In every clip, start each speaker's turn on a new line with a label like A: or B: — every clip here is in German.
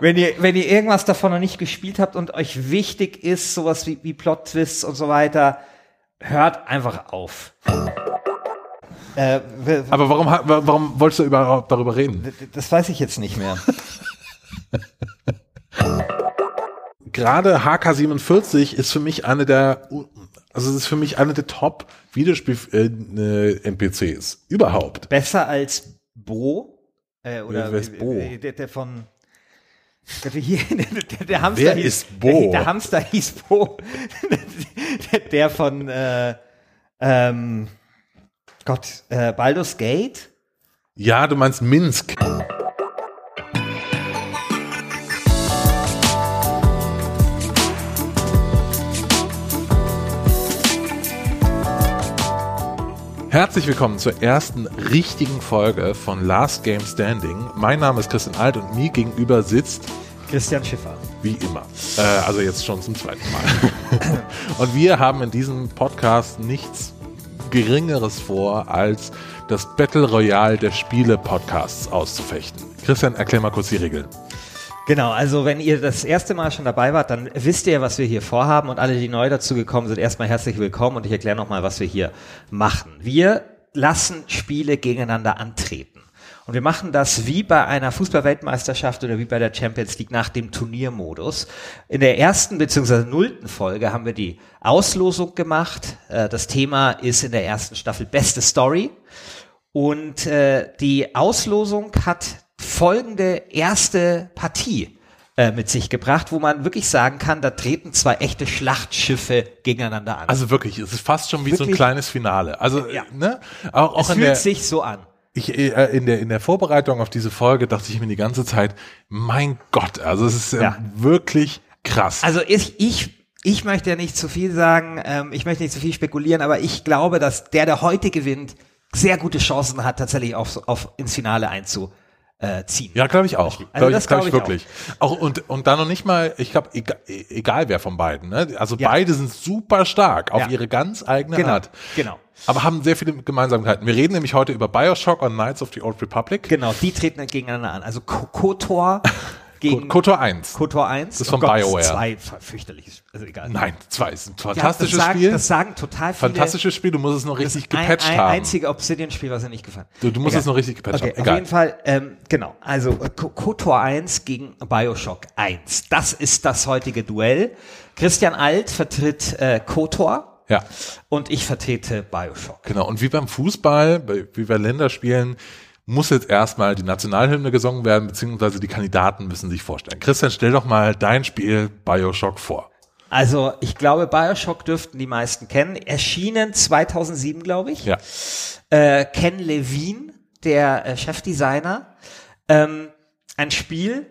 A: Wenn ihr, wenn ihr irgendwas davon noch nicht gespielt habt und euch wichtig ist, sowas wie, wie Plot-Twists und so weiter, hört einfach auf.
B: Äh, Aber warum, warum wolltest du überhaupt darüber reden?
A: Das weiß ich jetzt nicht mehr.
B: Gerade HK47 ist für mich eine der, also es ist für mich eine der Top Videospiel-NPCs äh, überhaupt.
A: Besser als Bo?
B: Äh, oder Wer ist Bo?
A: Der, der von der, der, der
B: Hamster Wer
A: hieß,
B: ist Bo?
A: Der, der Hamster hieß Bo. der, von äh, ähm, Gott, äh, Baldur's Gate?
B: Ja, du meinst Minsk. Herzlich willkommen zur ersten richtigen Folge von Last Game Standing. Mein Name ist Christian Alt und mir gegenüber sitzt
A: Christian Schiffer.
B: Wie immer. Äh, also jetzt schon zum zweiten Mal. und wir haben in diesem Podcast nichts Geringeres vor, als das Battle Royale der Spiele-Podcasts auszufechten. Christian, erklär mal kurz die Regeln.
A: Genau, also wenn ihr das erste Mal schon dabei wart, dann wisst ihr, was wir hier vorhaben und alle, die neu dazu gekommen sind, erstmal herzlich willkommen und ich erkläre nochmal, was wir hier machen. Wir lassen Spiele gegeneinander antreten. Und wir machen das wie bei einer Fußballweltmeisterschaft oder wie bei der Champions League nach dem Turniermodus. In der ersten bzw. nullten Folge haben wir die Auslosung gemacht. Äh, das Thema ist in der ersten Staffel Beste Story. Und äh, die Auslosung hat folgende erste Partie äh, mit sich gebracht, wo man wirklich sagen kann, da treten zwei echte Schlachtschiffe gegeneinander an.
B: Also wirklich, es ist fast schon wie wirklich? so ein kleines Finale. Also,
A: ja.
B: ne?
A: Auch, auch es fühlt der, sich so an.
B: Ich, äh, in, der, in der Vorbereitung auf diese Folge dachte ich mir die ganze Zeit, mein Gott, also es ist äh, ja. wirklich krass.
A: Also ich, ich ich möchte ja nicht zu viel sagen, ähm, ich möchte nicht zu viel spekulieren, aber ich glaube, dass der, der heute gewinnt, sehr gute Chancen hat, tatsächlich auf, auf ins Finale einzu, äh, ziehen.
B: Ja, glaube ich auch. Also glaube ich, glaub ich, wirklich. Auch. auch. und und dann noch nicht mal, ich glaube, egal, egal, wer von beiden. Ne? Also ja. beide sind super stark auf ja. ihre ganz eigene
A: genau.
B: Art.
A: Genau.
B: Aber haben sehr viele Gemeinsamkeiten. Wir reden nämlich heute über Bioshock und Knights of the Old Republic.
A: Genau, die treten gegeneinander an. Also KOTOR gegen
B: KOTOR 1.
A: KOTOR 1.
B: Das ist von oh Gott, BioWare.
A: Zwei fürchterliches, also egal.
B: Nein, zwei ist ein fantastisches ja, das
A: sagen,
B: Spiel.
A: Das sagen total viele.
B: Fantastisches Spiel, du musst es noch richtig gepatcht
A: ein,
B: ein haben.
A: einzige Obsidian-Spiel, was er nicht gefallen.
B: Du, du musst egal. es noch richtig gepatcht okay, haben. Egal.
A: Auf jeden Fall, ähm, genau. Also KOTOR 1 gegen Bioshock 1. Das ist das heutige Duell. Christian Alt vertritt äh, KOTOR.
B: Ja.
A: Und ich vertrete Bioshock.
B: Genau. Und wie beim Fußball, wie bei Länderspielen, muss jetzt erstmal die Nationalhymne gesungen werden, beziehungsweise die Kandidaten müssen sich vorstellen. Christian, stell doch mal dein Spiel Bioshock vor.
A: Also ich glaube, Bioshock dürften die meisten kennen. Erschienen 2007, glaube ich.
B: Ja.
A: Äh, Ken Levine, der äh, Chefdesigner. Ähm, ein Spiel,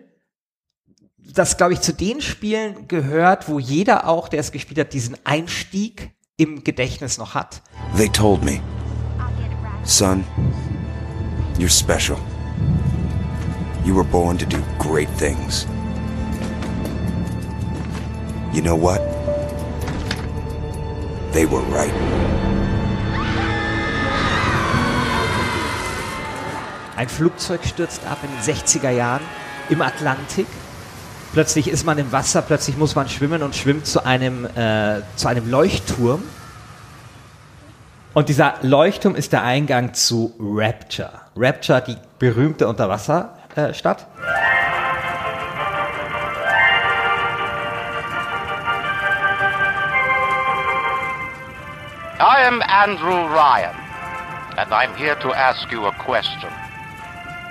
A: das, glaube ich, zu den Spielen gehört, wo jeder auch, der es gespielt hat, diesen Einstieg im Gedächtnis noch hat.
C: They told me, son, You're special. You were born to do great things. You know what? They were right.
A: Ein Flugzeug stürzt ab in den 60er Jahren im Atlantik. Plötzlich ist man im Wasser, plötzlich muss man schwimmen und schwimmt zu einem, äh, zu einem Leuchtturm. Und dieser Leuchtturm ist der Eingang zu Rapture. Rapture, die berühmte Unterwasserstadt.
D: I am Andrew Ryan, and I'm here to ask you a question.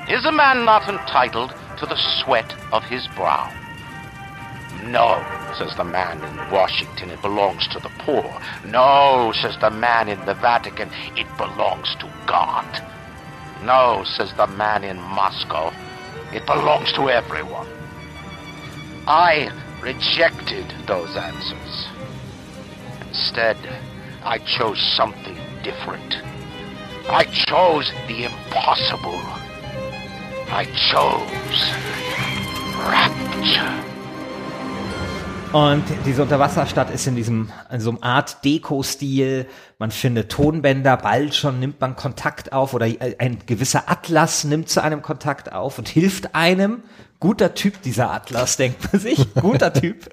D: Is a man not entitled to the sweat of his brow? No, says the man in Washington, it belongs to the poor. No, says the man in the Vatican, it belongs to God. No, says the man in Moscow, it belongs to everyone. I rejected those answers. Instead, I chose something different. I chose the impossible. I chose rapture.
A: Und diese Unterwasserstadt ist in diesem, in so einem Art Deko-Stil. Man findet Tonbänder, bald schon nimmt man Kontakt auf oder ein gewisser Atlas nimmt zu einem Kontakt auf und hilft einem. Guter Typ, dieser Atlas, denkt man sich. Guter Typ.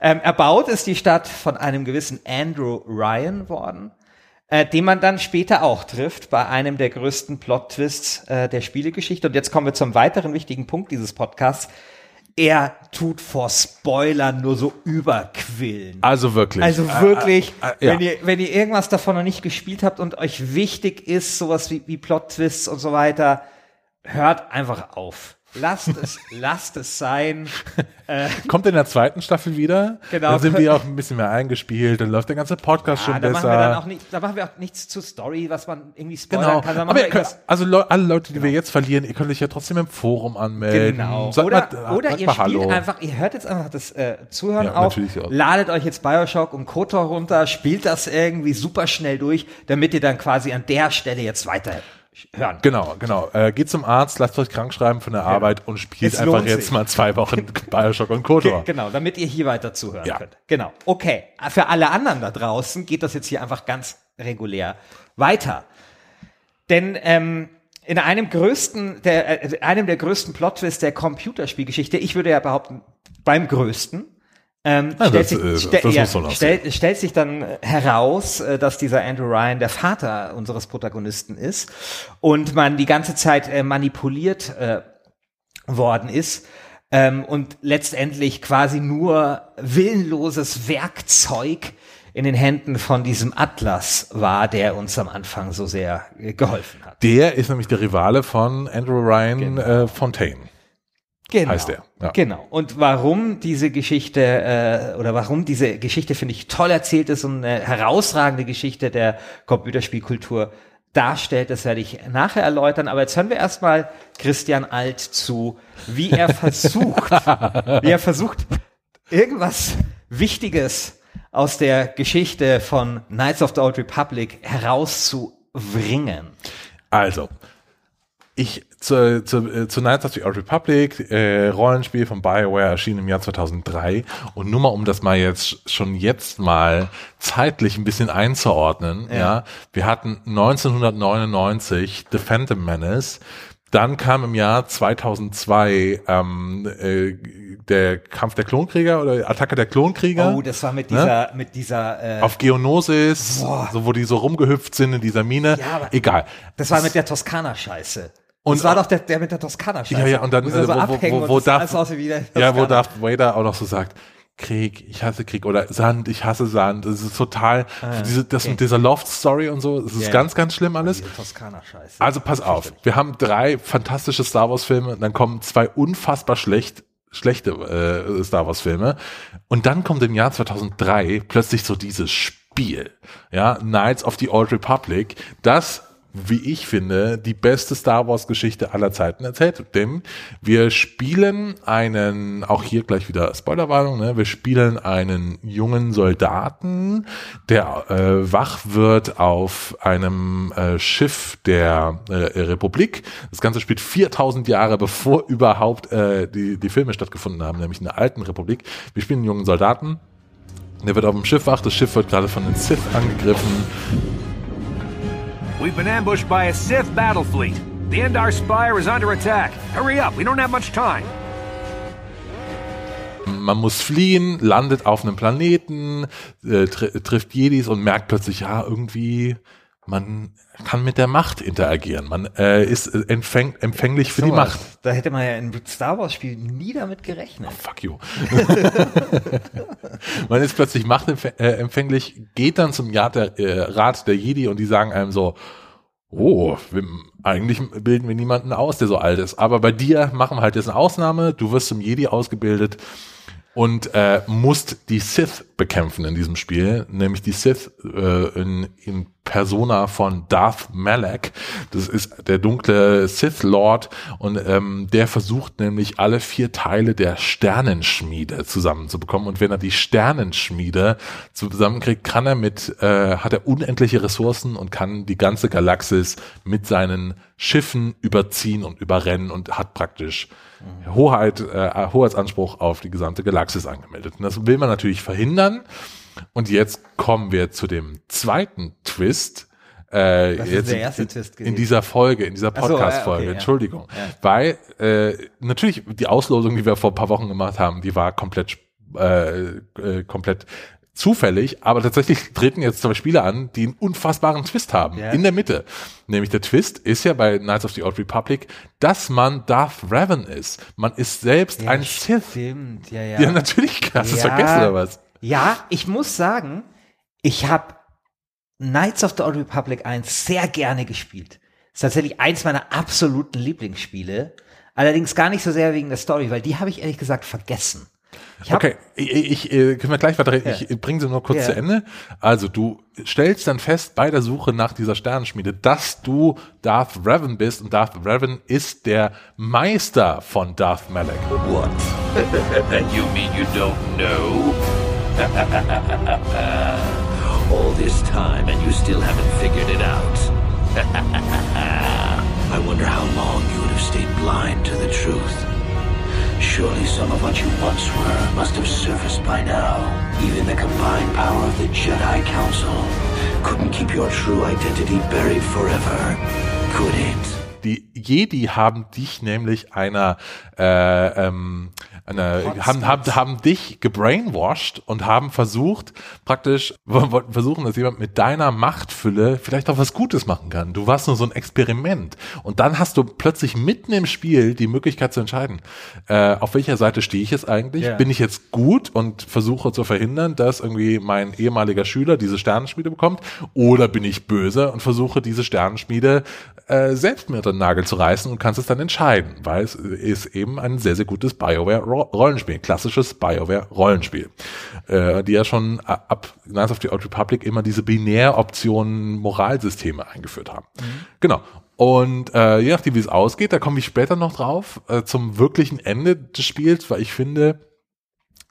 A: ähm, erbaut ist die Stadt von einem gewissen Andrew Ryan worden, äh, den man dann später auch trifft bei einem der größten Plot-Twists äh, der Spielegeschichte. Und jetzt kommen wir zum weiteren wichtigen Punkt dieses Podcasts er tut vor Spoilern nur so überquillen.
B: Also wirklich.
A: Also wirklich, äh, äh, äh, wenn, ihr, wenn ihr irgendwas davon noch nicht gespielt habt und euch wichtig ist, sowas wie, wie Plot-Twists und so weiter, hört einfach auf. Lasst es, lasst es sein.
B: Äh, Kommt in der zweiten Staffel wieder. Genau. Dann sind wir auch ein bisschen mehr eingespielt, dann läuft der ganze Podcast ja, schon da besser.
A: Machen wir
B: dann
A: auch nicht, da machen wir auch nichts zur Story, was man irgendwie spoilern genau. kann.
B: Aber könnt, also le alle Leute, die genau. wir jetzt verlieren, ihr könnt euch ja trotzdem im Forum anmelden.
A: Genau. Sagt oder mal, oder ihr spielt Hallo. einfach, ihr hört jetzt einfach das äh, Zuhören ja, auf, ladet euch jetzt Bioshock und KOTOR runter, spielt das irgendwie super schnell durch, damit ihr dann quasi an der Stelle jetzt weiter hören.
B: Genau, genau. Äh, geht zum Arzt, lasst euch krank schreiben von der genau. Arbeit und spielt es einfach jetzt mal zwei Wochen Bioshock und Kotor.
A: Genau, damit ihr hier weiter zuhören ja. könnt. Genau. Okay. Für alle anderen da draußen geht das jetzt hier einfach ganz regulär weiter. Denn ähm, in einem größten, der, äh, einem der größten Plot-Twists der Computerspielgeschichte, ich würde ja behaupten, beim größten, ähm, ja, stellt, das, sich, äh, ja, stell, stellt sich dann heraus, äh, dass dieser Andrew Ryan der Vater unseres Protagonisten ist und man die ganze Zeit äh, manipuliert äh, worden ist ähm, und letztendlich quasi nur willenloses Werkzeug in den Händen von diesem Atlas war, der uns am Anfang so sehr geholfen hat.
B: Der ist nämlich der Rivale von Andrew Ryan genau. äh, Fontaine.
A: Genau.
B: Heißt er.
A: Ja. Genau. Und warum diese Geschichte äh, oder warum diese Geschichte finde ich toll erzählt ist und eine herausragende Geschichte der Computerspielkultur darstellt, das werde ich nachher erläutern. Aber jetzt hören wir erstmal Christian Alt zu, wie er versucht, wie er versucht, irgendwas Wichtiges aus der Geschichte von Knights of the Old Republic herauszubringen.
B: Also, ich zu, zu, äh, zu Knights of the Old Republic, äh, Rollenspiel von BioWare erschien im Jahr 2003 und nur mal um das mal jetzt schon jetzt mal zeitlich ein bisschen einzuordnen, ja, ja wir hatten 1999 The Phantom Menace, dann kam im Jahr 2002 ähm, äh, der Kampf der Klonkrieger oder Attacke der Klonkrieger.
A: Oh, das war mit dieser, ne? mit dieser
B: äh, auf Geonosis, Boah. so wo die so rumgehüpft sind in dieser Mine. Ja, aber Egal.
A: Das war mit der Toskana-Scheiße. Und das war doch der, der mit der Toskana-Scheiße.
B: Ja, ja, und dann, äh, so wo, wo, wo, wo Darth, ja, wo Darth Vader auch noch so sagt, Krieg, ich hasse Krieg oder Sand, ich hasse Sand. Das ist total, ah, diese, das okay. mit dieser Loft-Story und so, das ist yeah. ganz, ganz schlimm alles. Toskana-Scheiße. Also pass auf, wir haben drei fantastische Star Wars-Filme, dann kommen zwei unfassbar schlecht schlechte äh, Star Wars Filme und dann kommt im Jahr 2003 plötzlich so dieses Spiel, ja, Knights of the Old Republic, das wie ich finde, die beste Star Wars Geschichte aller Zeiten erzählt. Denn wir spielen einen, auch hier gleich wieder Spoilerwarnung, ne? wir spielen einen jungen Soldaten, der äh, wach wird auf einem äh, Schiff der äh, Republik. Das Ganze spielt 4000 Jahre bevor überhaupt äh, die, die Filme stattgefunden haben, nämlich in der alten Republik. Wir spielen einen jungen Soldaten, der wird auf dem Schiff wach, das Schiff wird gerade von den Sith angegriffen We've been ambushed by a Sith battle fleet. The Endar Spire is under attack. Hurry up, we don't have much time. Man muss fliehen, landet auf einem Planeten, äh, tr trifft Jedis und merkt plötzlich, ja, irgendwie man kann mit der Macht interagieren. Man äh, ist äh, empfäng empfänglich für so, die Macht.
A: Da hätte man ja in Star Wars Spiel nie damit gerechnet. Oh,
B: fuck you. man ist plötzlich machtempfänglich, geht dann zum Rat der, äh, Rat der Jedi und die sagen einem so, oh, wir, eigentlich bilden wir niemanden aus, der so alt ist. Aber bei dir machen wir halt jetzt eine Ausnahme. Du wirst zum Jedi ausgebildet und äh, musst die Sith bekämpfen in diesem Spiel, nämlich die Sith äh, in, in Persona von Darth Malak. Das ist der dunkle Sith Lord und ähm, der versucht nämlich alle vier Teile der Sternenschmiede zusammenzubekommen. Und wenn er die Sternenschmiede zusammenkriegt, kann er mit, äh, hat er unendliche Ressourcen und kann die ganze Galaxis mit seinen Schiffen überziehen und überrennen und hat praktisch Hoheit, äh, Hoheitsanspruch auf die gesamte Galaxis angemeldet. Und das will man natürlich verhindern. Und jetzt kommen wir zu dem zweiten Twist. Äh,
A: Das ist
B: jetzt
A: der erste
B: in,
A: Twist
B: in
A: gewesen.
B: dieser Folge, in dieser
A: Ach so, ja,
B: Podcast-Folge,
A: okay, ja.
B: Entschuldigung.
A: Ja.
B: Weil äh, natürlich die Auslosung, die wir vor ein paar Wochen gemacht haben, die war komplett äh, äh, komplett zufällig, aber tatsächlich treten jetzt zwei Spiele an, die einen unfassbaren Twist haben,
A: Ja.
B: in der Mitte. Nämlich der Twist ist ja bei Knights of the Old Republic, dass man Darth Revan ist. Man ist selbst
A: Ja,
B: ein Sith.
A: Stimmt, ja, ja.
B: Ja, natürlich, hast du es
A: Ja.
B: vergessen oder was?
A: Ja, ich muss sagen, ich habe Knights of the Old Republic 1 sehr gerne gespielt. Ist tatsächlich eins meiner absoluten Lieblingsspiele. Allerdings gar nicht so sehr wegen der Story, weil die habe ich ehrlich gesagt vergessen. Ich hab,
B: Okay, ich, ich äh, können wir gleich weiterreden.
A: Ja.
B: Ich bringe sie nur kurz
A: Ja.
B: zu Ende. Also du stellst dann fest bei der Suche nach dieser Sternenschmiede, dass du Darth Revan bist und Darth Revan ist der Meister von Darth Malak.
E: What? you mean you don't know? All this time and you still haven't figured it out. I wonder how long you would have stayed blind to the truth. Surely some of what you once were must have surfaced by now. Even the combined power of the Jedi Council couldn't keep your true identity buried forever, could it?
B: Die Jedi haben dich nämlich einer, äh, ähm, einer haben, haben, haben dich gebrainwashed und haben versucht, praktisch, wollten versuchen, dass jemand mit deiner Machtfülle vielleicht auch was Gutes machen kann. Du warst nur so ein Experiment. Und dann hast du plötzlich mitten im Spiel die Möglichkeit zu entscheiden, äh, auf welcher Seite stehe ich jetzt eigentlich?
A: Ja.
B: Bin ich jetzt gut und versuche zu verhindern, dass irgendwie mein ehemaliger Schüler diese Sternenschmiede bekommt? Oder bin ich böse und versuche diese Sternenschmiede äh, selbst mir unter den Nagel zu reißen und kannst es dann entscheiden, weil es ist eben ein sehr, sehr gutes BioWare-Rollenspiel, klassisches BioWare-Rollenspiel, äh, die ja schon a- ab Knights of the Old Republic immer diese Binäroptionen Moralsysteme eingeführt haben. Genau. Und äh, je nachdem, wie es ausgeht, da komme ich später noch drauf, äh, zum wirklichen Ende des Spiels, weil ich finde,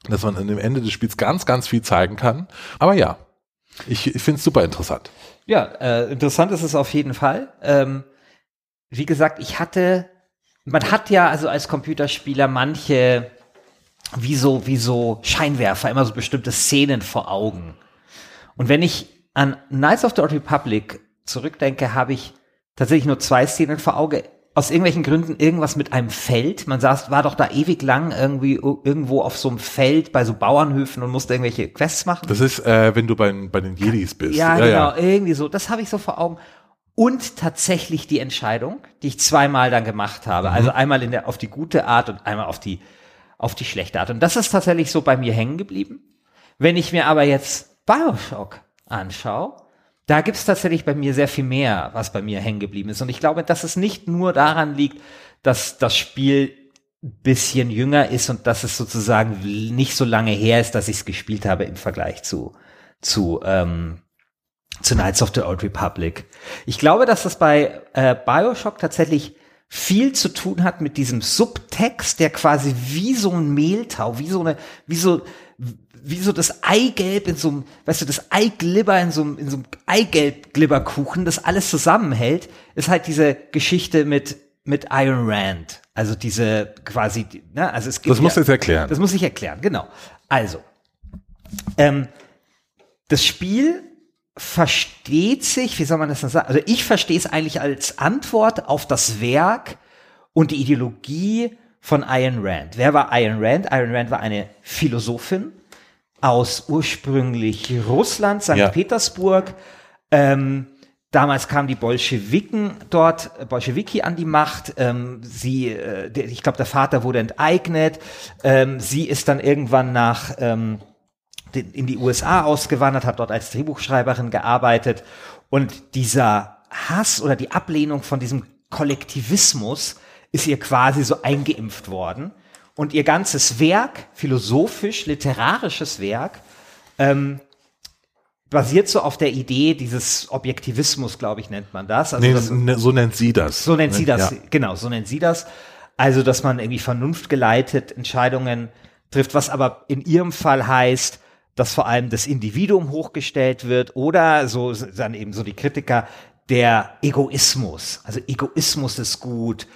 B: dass man an dem Ende des Spiels ganz, ganz viel zeigen kann. Aber ja, ich, ich finde es super interessant.
A: Ja, äh, interessant ist es auf jeden Fall. Ähm, wie gesagt, ich hatte, man hat ja also als Computerspieler manche, wie so, wie so Scheinwerfer, immer so bestimmte Szenen vor Augen. Und wenn ich an Knights of the Old Republic zurückdenke, habe ich tatsächlich nur zwei Szenen vor Auge. Aus irgendwelchen Gründen irgendwas mit einem Feld. Man saß, war doch da ewig lang irgendwie ir- irgendwo auf so einem Feld bei so Bauernhöfen und musste irgendwelche Quests machen.
B: Das ist, äh, wenn du bei, bei den Jedis bist.
A: Ja, genau, irgendwie so. Das habe ich so vor Augen. Und tatsächlich die Entscheidung, die ich zweimal dann gemacht habe. Also einmal in der, auf die gute Art und einmal auf die, auf die schlechte Art. Und das ist tatsächlich so bei mir hängen geblieben. Wenn ich mir aber jetzt Bioshock anschaue, da gibt's tatsächlich bei mir sehr viel mehr, was bei mir hängen geblieben ist. Und ich glaube, dass es nicht nur daran liegt, dass das Spiel ein bisschen jünger ist und dass es sozusagen nicht so lange her ist, dass ich es gespielt habe im Vergleich zu, zu, ähm, zu Knights of the Old Republic. Ich glaube, dass das bei äh, Bioshock tatsächlich viel zu tun hat mit diesem Subtext, der quasi wie so ein Mehltau, wie so eine, wie so, wie so das Eigelb in so einem, weißt du, das Eiglibber in so einem, in so einem Eigelb-Glibberkuchen, das alles zusammenhält, ist halt diese Geschichte mit, mit Iron Rand. Also diese quasi, ne, also es gibt
B: Das musst du
A: ja-
B: jetzt erklären.
A: Das muss ich erklären, genau. Also, ähm, das Spiel versteht sich, wie soll man das denn sagen? Also ich verstehe es eigentlich als Antwort auf das Werk und die Ideologie von Ayn Rand. Wer war Ayn Rand? Ayn Rand war eine Philosophin aus ursprünglich Russland, St.
B: Ja.
A: Petersburg. Ähm, damals kamen die Bolschewiken dort, äh, Bolschewiki an die Macht. Ähm, sie, äh, ich glaube, der Vater wurde enteignet. Ähm, sie ist dann irgendwann nach ähm, in die USA ausgewandert, hat dort als Drehbuchschreiberin gearbeitet und dieser Hass oder die Ablehnung von diesem Kollektivismus ist ihr quasi so eingeimpft worden und ihr ganzes Werk, philosophisch, literarisches Werk, ähm, basiert so auf der Idee dieses Objektivismus, glaube ich, nennt man das. Also
B: nee,
A: das,
B: ne- so nennt sie das.
A: so nennt sie das,
B: Ja.
A: genau, so nennt sie das. Also, dass man irgendwie vernunftgeleitet Entscheidungen trifft, was aber in ihrem Fall heißt, dass vor allem das Individuum hochgestellt wird oder so dann eben so die Kritiker der Egoismus. Also Egoismus ist gut.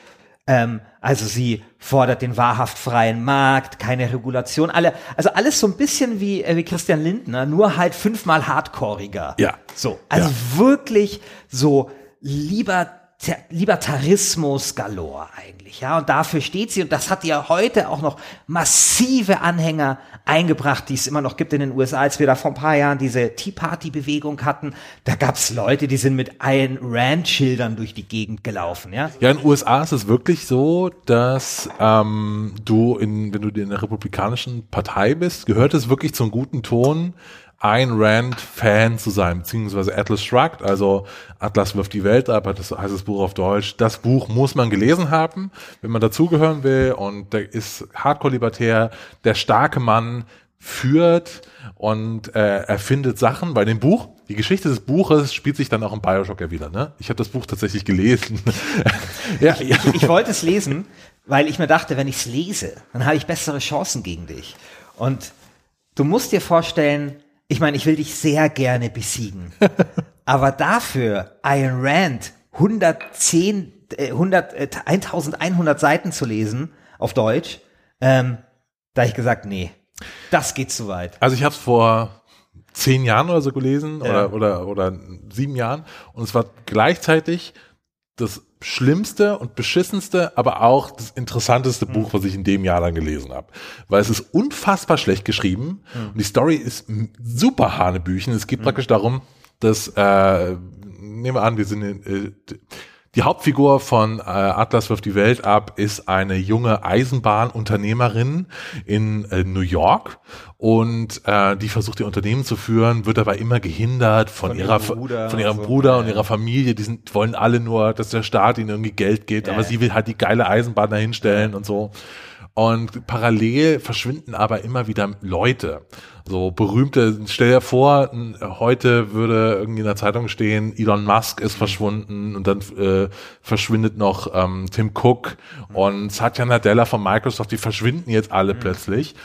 A: Ähm, also sie fordert den wahrhaft freien Markt, keine Regulation, alle, also alles so ein bisschen wie, äh, wie Christian Lindner, nur halt fünfmal hardcoreiger.
B: Ja.
A: So, also wirklich so lieber Libertarismus galore eigentlich, ja, und dafür steht sie. Und das hat ja heute auch noch massive Anhänger eingebracht, die es immer noch gibt in den USA, als wir da vor ein paar Jahren diese Tea Party Bewegung hatten, da gab's Leute, die sind mit Ayn Rand Schildern durch die Gegend gelaufen, ja.
B: Ja, in den USA ist es wirklich so, dass ähm, du, in, wenn du in der republikanischen Partei bist, gehört es wirklich zum guten Ton, Ayn Rand-Fan zu sein, beziehungsweise Atlas Shrugged, also Atlas wirft die Welt ab, das heißt das Buch auf Deutsch. Das Buch muss man gelesen haben, wenn man dazugehören will und der ist Hardcore-Libertär, der starke Mann führt und äh, erfindet Sachen. Bei dem Buch, die Geschichte des Buches spielt sich dann auch im Bioshock ja wieder. Ne? Ich habe das Buch tatsächlich gelesen. ja, ja.
A: Ich wollte es lesen, weil ich mir dachte, wenn ich es lese, dann habe ich bessere Chancen gegen dich. Und du musst dir vorstellen, ich meine, ich will dich sehr gerne besiegen. aber dafür Ayn Rand 110, äh, 100, äh, 1100 Seiten zu lesen auf Deutsch, ähm, da hab ich gesagt, nee, das geht zu weit.
B: Also ich habe es vor zehn Jahren oder so gelesen
A: Ja.
B: oder, oder, oder sieben Jahren und es war gleichzeitig das schlimmste und beschissenste, aber auch das interessanteste
A: Mhm.
B: Buch, was ich in dem Jahr dann gelesen habe. Weil es ist unfassbar schlecht geschrieben
A: Mhm.
B: und die Story ist super Hanebüchen. Es geht praktisch darum, dass, äh, nehmen wir an, wir sind in, äh, die Hauptfigur von äh, Atlas wirft die Welt ab ist eine junge Eisenbahnunternehmerin in äh, New York und äh, die versucht ihr Unternehmen zu führen, wird aber immer gehindert von,
A: Von
B: ihrer
A: ihrem Bruder
B: von ihrem
A: und so.
B: Bruder und ihrer Familie. Die sind, wollen alle nur, dass der Staat ihnen irgendwie Geld gibt, aber sie will halt die geile Eisenbahn dahinstellen und so. Und parallel verschwinden aber immer wieder Leute. So berühmte, stell dir vor, heute würde irgendwie in der Zeitung stehen, Elon Musk ist verschwunden und dann äh, verschwindet noch ähm, Tim Cook und Satya Nadella von Microsoft, die verschwinden jetzt alle plötzlich.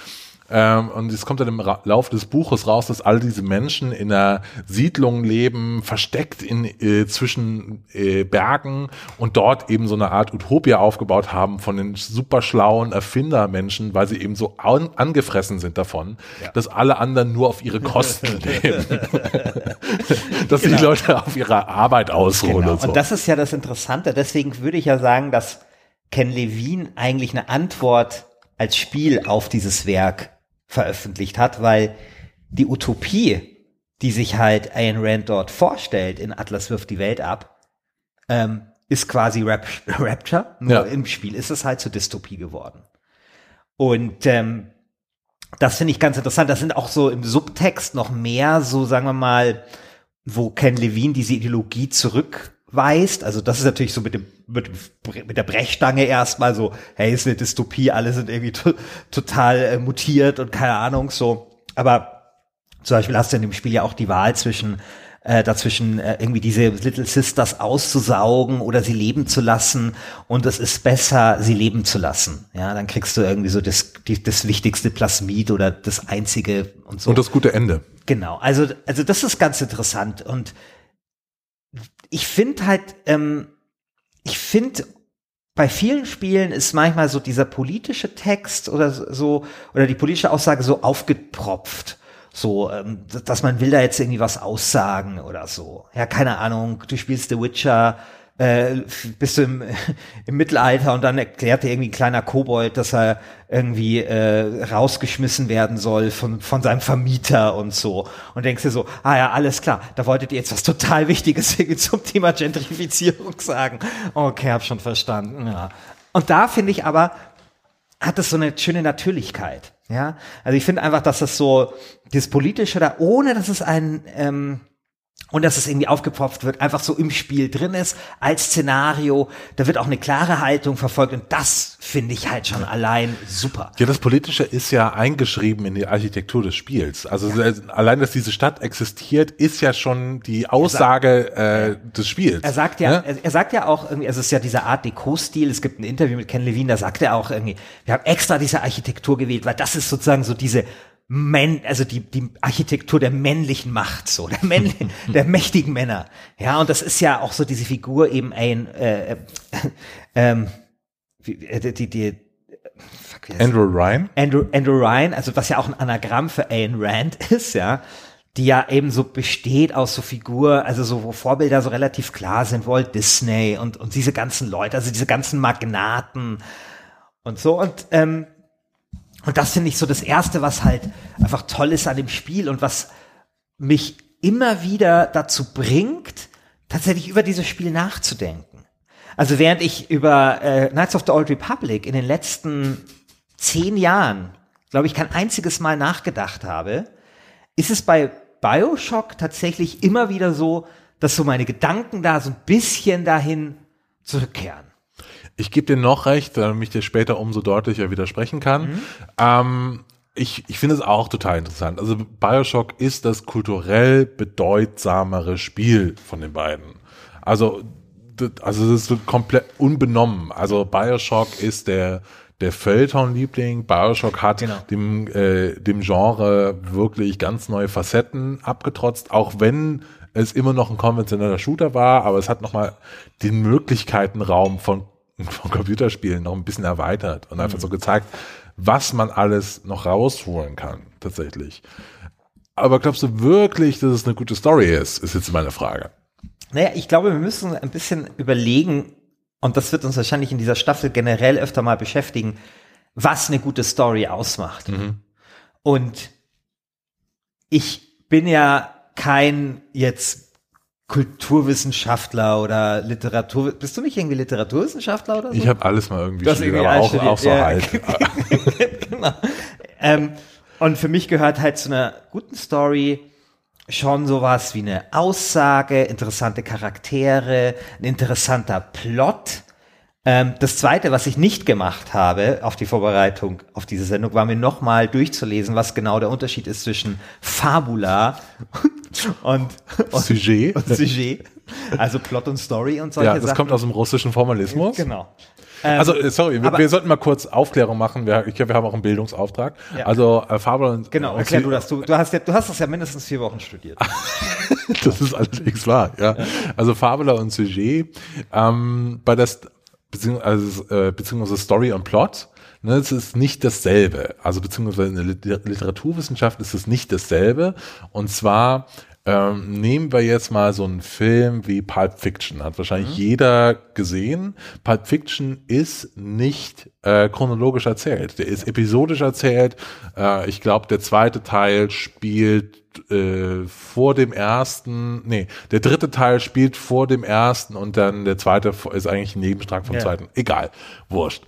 B: Ähm, und es kommt dann im Ra Lauf des Buches raus, dass all diese Menschen in einer Siedlung leben, versteckt in äh, zwischen äh, Bergen und dort eben so eine Art Utopia aufgebaut haben von den super schlauen Erfindermenschen, weil sie eben so an angefressen sind davon, dass alle anderen nur auf ihre Kosten leben. dass die Leute auf ihre Arbeit ausruhen
A: Genau.
B: und so.
A: Und das ist ja das Interessante. Deswegen würde ich ja sagen, dass Ken Levine eigentlich eine Antwort als Spiel auf dieses Werk veröffentlicht hat, weil die Utopie, die sich halt Ayn Rand dort vorstellt in Atlas wirft die Welt ab, ähm, ist quasi Rap Rapture. Nur
B: Ja.
A: im Spiel ist es halt zur Dystopie geworden. Und ähm, das finde ich ganz interessant. Das sind auch so im Subtext noch mehr, so sagen wir mal, wo Ken Levine diese Ideologie zurückweist. Also das ist natürlich so mit dem mit, mit der Brechstange erstmal so, hey, ist eine Dystopie, alle sind irgendwie to total äh, mutiert und keine Ahnung so. Aber zum Beispiel hast du in dem Spiel ja auch die Wahl zwischen äh, dazwischen äh, irgendwie diese Little Sisters auszusaugen oder sie leben zu lassen und es ist besser, sie leben zu lassen. Ja, dann kriegst du irgendwie so das, die, das wichtigste Plasmid oder das einzige und so.
B: und das gute Ende.
A: Genau, also, also das ist ganz interessant und ich finde halt, ähm, ich finde, bei vielen Spielen ist manchmal so dieser politische Text oder so, oder die politische Aussage so aufgepropft. So, ähm, dass man will da jetzt irgendwie was aussagen oder so. Ja, keine Ahnung, du spielst The Witcher, äh, bist du im, im Mittelalter und dann erklärt dir irgendwie ein kleiner Kobold, dass er irgendwie äh, rausgeschmissen werden soll von, von seinem Vermieter und so. Und denkst dir so, ah ja, alles klar, da wolltet ihr jetzt was total Wichtiges irgendwie zum Thema Gentrifizierung sagen. Okay, hab schon verstanden, ja. Und da finde ich aber, hat es so eine schöne Natürlichkeit. Ja, also ich finde einfach, dass das so das Politische da, ohne dass es einen ähm, und dass es irgendwie aufgepropft wird, einfach so im Spiel drin ist, als Szenario. Da wird auch eine klare Haltung verfolgt und das finde ich halt schon allein super.
B: Ja, das Politische ist ja eingeschrieben in die Architektur des Spiels. Also ja. allein, dass diese Stadt existiert, ist ja schon die Aussage äh, des Spiels.
A: Er sagt ja, ne? er, er, sagt ja auch irgendwie, also es ist ja dieser Art Deco-Stil. Es gibt ein Interview mit Ken Levine, da sagt er auch irgendwie, wir haben extra diese Architektur gewählt, weil das ist sozusagen so diese Män also die, die Architektur der männlichen Macht, so, der, Männ der mächtigen Männer. Ja, und das ist ja auch so diese Figur eben ein, äh, äh, ähm, äh, die, die, die
B: fuck, Andrew Ryan?
A: Andrew, Andrew Ryan, also was ja auch ein Anagramm für Ayn Rand ist, ja, die ja eben so besteht aus so Figur, also so, wo Vorbilder so relativ klar sind, Walt Disney und, und diese ganzen Leute, also diese ganzen Magnaten und so, und, ähm, und das finde ich so das Erste, was halt einfach toll ist an dem Spiel und was mich immer wieder dazu bringt, tatsächlich über dieses Spiel nachzudenken. Also während ich über äh, Knights of the Old Republic in den letzten zehn Jahren, glaube ich, kein einziges Mal nachgedacht habe, ist es bei Bioshock tatsächlich immer wieder so, dass so meine Gedanken da so ein bisschen dahin zurückkehren.
B: Ich gebe dir noch recht, damit ich dir später umso deutlicher widersprechen kann. Mhm. Ähm, ich, ich finde es auch total interessant. Also Bioshock ist das kulturell bedeutsamere Spiel von den beiden. Also, also das ist komplett unbenommen. Also Bioshock ist der der Feuilleton-Liebling. Bioshock hat genau. dem, äh, dem Genre wirklich ganz neue Facetten abgetrotzt, auch wenn es immer noch ein konventioneller Shooter war, aber es hat nochmal den Möglichkeitenraum von von Computerspielen noch ein bisschen erweitert und einfach mhm. so gezeigt, was man alles noch rausholen kann, tatsächlich. Aber glaubst du wirklich, dass es eine gute Story ist, ist jetzt meine Frage.
A: Naja, ich glaube, wir müssen ein bisschen überlegen, und das wird uns wahrscheinlich in dieser Staffel generell öfter mal beschäftigen, was eine gute Story ausmacht. Mhm. Und ich bin ja kein jetzt Kulturwissenschaftler oder Literatur. Bist du nicht irgendwie Literaturwissenschaftler oder so?
B: Ich habe alles mal irgendwie studiert, irgendwie aber auch, auch so ja. halt.
A: genau. Ähm, und für mich gehört halt zu einer guten Story schon sowas wie eine Aussage, interessante Charaktere, ein interessanter Plot. Ähm, das zweite, was ich nicht gemacht habe auf die Vorbereitung auf diese Sendung, war mir nochmal durchzulesen, was genau der Unterschied ist zwischen Fabula und, und
B: Sujet.
A: Und Sujet. Also Plot und Story und solche
B: Sachen. Ja, das
A: Sachen.
B: kommt aus dem russischen Formalismus.
A: Genau.
B: Ähm, also, äh, sorry, wir, wir, sollten mal kurz Aufklärung machen. Wir, ich glaube, wir haben auch einen Bildungsauftrag. Ja. Also, äh, Fabel und.
A: Genau, erklär du das. Du, du, hast ja, du hast das ja mindestens vier Wochen studiert.
B: das ist allerdings wahr, ja. ja. Also, Fabula und Sujet, ähm, bei der, beziehungsweise, also, äh, beziehungsweise Story und Plot, ne, es ist nicht dasselbe. Also beziehungsweise in der Literaturwissenschaft ist es nicht dasselbe. Und zwar ähm, nehmen wir jetzt mal so einen Film wie Pulp Fiction. Hat wahrscheinlich mhm. jeder gesehen. Pulp Fiction ist nicht äh, chronologisch erzählt. Der ist episodisch erzählt. Äh, ich glaube, der zweite Teil spielt äh, vor dem ersten, nee, der dritte Teil spielt vor dem ersten und dann der zweite ist eigentlich ein Nebenstrang vom ja. zweiten. Egal, wurscht.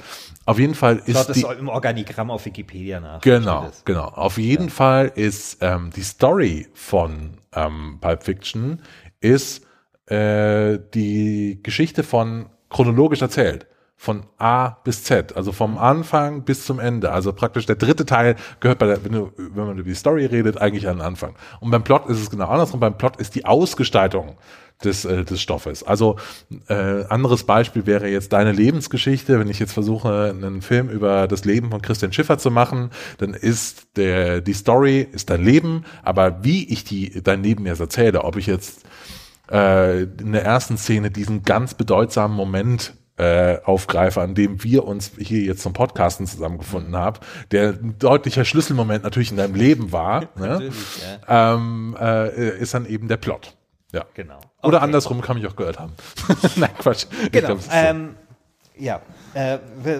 B: Auf jeden Fall ist
A: Schaut die, das im Organigramm auf Wikipedia nach.
B: Genau, genau. Auf jeden ja. Fall ist ähm, die Story von ähm, Pulp Fiction ist äh, die Geschichte von chronologisch erzählt. Von A bis Z, also vom Anfang bis zum Ende. Also praktisch der dritte Teil gehört bei der, wenn, du, wenn man über die Story redet, eigentlich an den Anfang. Und beim Plot ist es genau andersrum. Beim Plot ist die Ausgestaltung des, äh, des Stoffes. Also äh, anderes Beispiel wäre jetzt deine Lebensgeschichte. Wenn ich jetzt versuche, einen Film über das Leben von Christian Schiffer zu machen, dann ist der die Story ist dein Leben, aber wie ich die dein Leben jetzt erzähle, ob ich jetzt äh, in der ersten Szene diesen ganz bedeutsamen Moment äh, aufgreife, an dem wir uns hier jetzt zum Podcasten zusammengefunden haben, der ein deutlicher Schlüsselmoment natürlich in deinem Leben war, ne? ja. ähm, äh, ist dann eben der Plot. Ja,
A: genau.
B: Oder andersrum kann mich auch gehört haben. Nein, Quatsch.
A: Genau. Glaub, ähm, ja. Äh,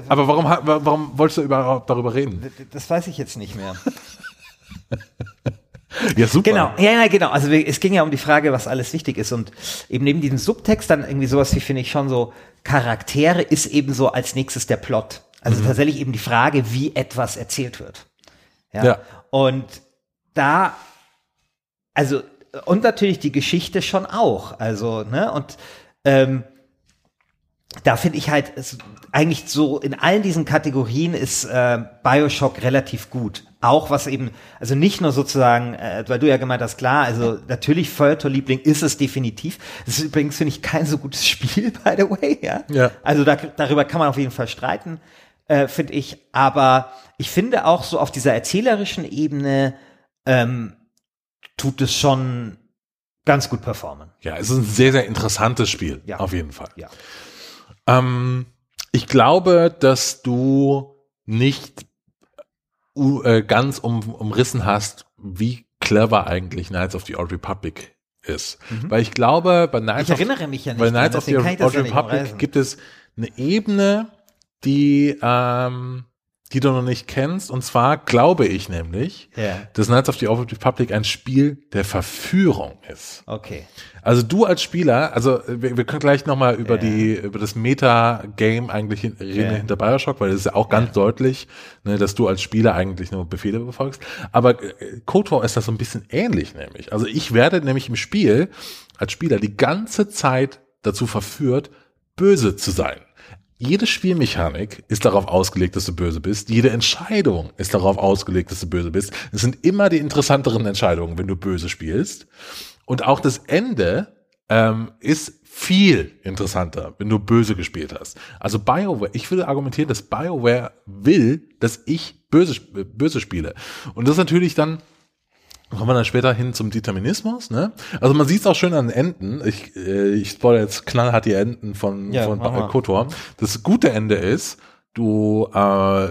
B: Aber warum, warum wolltest du überhaupt darüber reden?
A: Das weiß ich jetzt nicht mehr.
B: ja, super.
A: Genau, ja, ja, genau. Also es ging ja um die Frage, was alles wichtig ist. Und eben neben diesem Subtext dann irgendwie sowas wie, finde ich schon so, Charaktere ist eben so als nächstes der Plot. Also mhm. tatsächlich eben die Frage, wie etwas erzählt wird. Ja. ja. Und da, also und natürlich die Geschichte schon auch. Also, ne, und ähm, da finde ich halt, eigentlich so in allen diesen Kategorien ist äh, Bioshock relativ gut. Auch was eben, also nicht nur sozusagen, äh, weil du ja gemeint hast, klar, also natürlich Feuertor-Liebling ist es definitiv. Das ist übrigens, finde ich, kein so gutes Spiel, by the way, ja.
B: Ja.
A: Also da, darüber kann man auf jeden Fall streiten, äh, finde ich. Aber ich finde auch so auf dieser erzählerischen Ebene ähm, tut es schon ganz gut performen.
B: Ja, es ist ein sehr, sehr interessantes Spiel.
A: Ja.
B: Auf jeden Fall.
A: Ja.
B: Ähm, ich glaube, dass du nicht uh, äh, ganz um, umrissen hast, wie clever eigentlich Knights of the Old Republic ist. Weil ich glaube, bei Knights
A: Mhm. Ich
B: of,
A: erinnere mich ja nicht
B: bei Knights of the Old
A: ja
B: Republic
A: umreißen.
B: gibt es eine Ebene, die, ähm, die du noch nicht kennst. Und zwar glaube ich nämlich,
A: Ja.
B: dass Knights of the Old Republic ein Spiel der Verführung ist.
A: Okay.
B: Also du als Spieler, also wir, wir können gleich nochmal über
A: Ja.
B: die, über das Meta-Game eigentlich hin, reden
A: Ja.
B: hinter Bioshock, weil es ist ja auch ganz deutlich, ne, dass du als Spieler eigentlich nur Befehle befolgst. Aber äh, KOTOR ist das so ein bisschen ähnlich nämlich. Also ich werde nämlich im Spiel als Spieler die ganze Zeit dazu verführt, böse zu sein. Jede Spielmechanik ist darauf ausgelegt, dass du böse bist. Jede Entscheidung ist darauf ausgelegt, dass du böse bist. Es sind immer die interessanteren Entscheidungen, wenn du böse spielst. Und auch das Ende ähm, ist viel interessanter, wenn du böse gespielt hast. Also BioWare, ich würde argumentieren, dass BioWare will, dass ich böse, böse spiele. Und das ist natürlich dann Kommen wir dann später hin zum Determinismus, ne? Also man sieht es auch schön an den Enden. Ich, äh, ich spoilere jetzt knallhart die Enden von,
A: Ja,
B: von KOTOR. Das gute Ende ist, du, äh,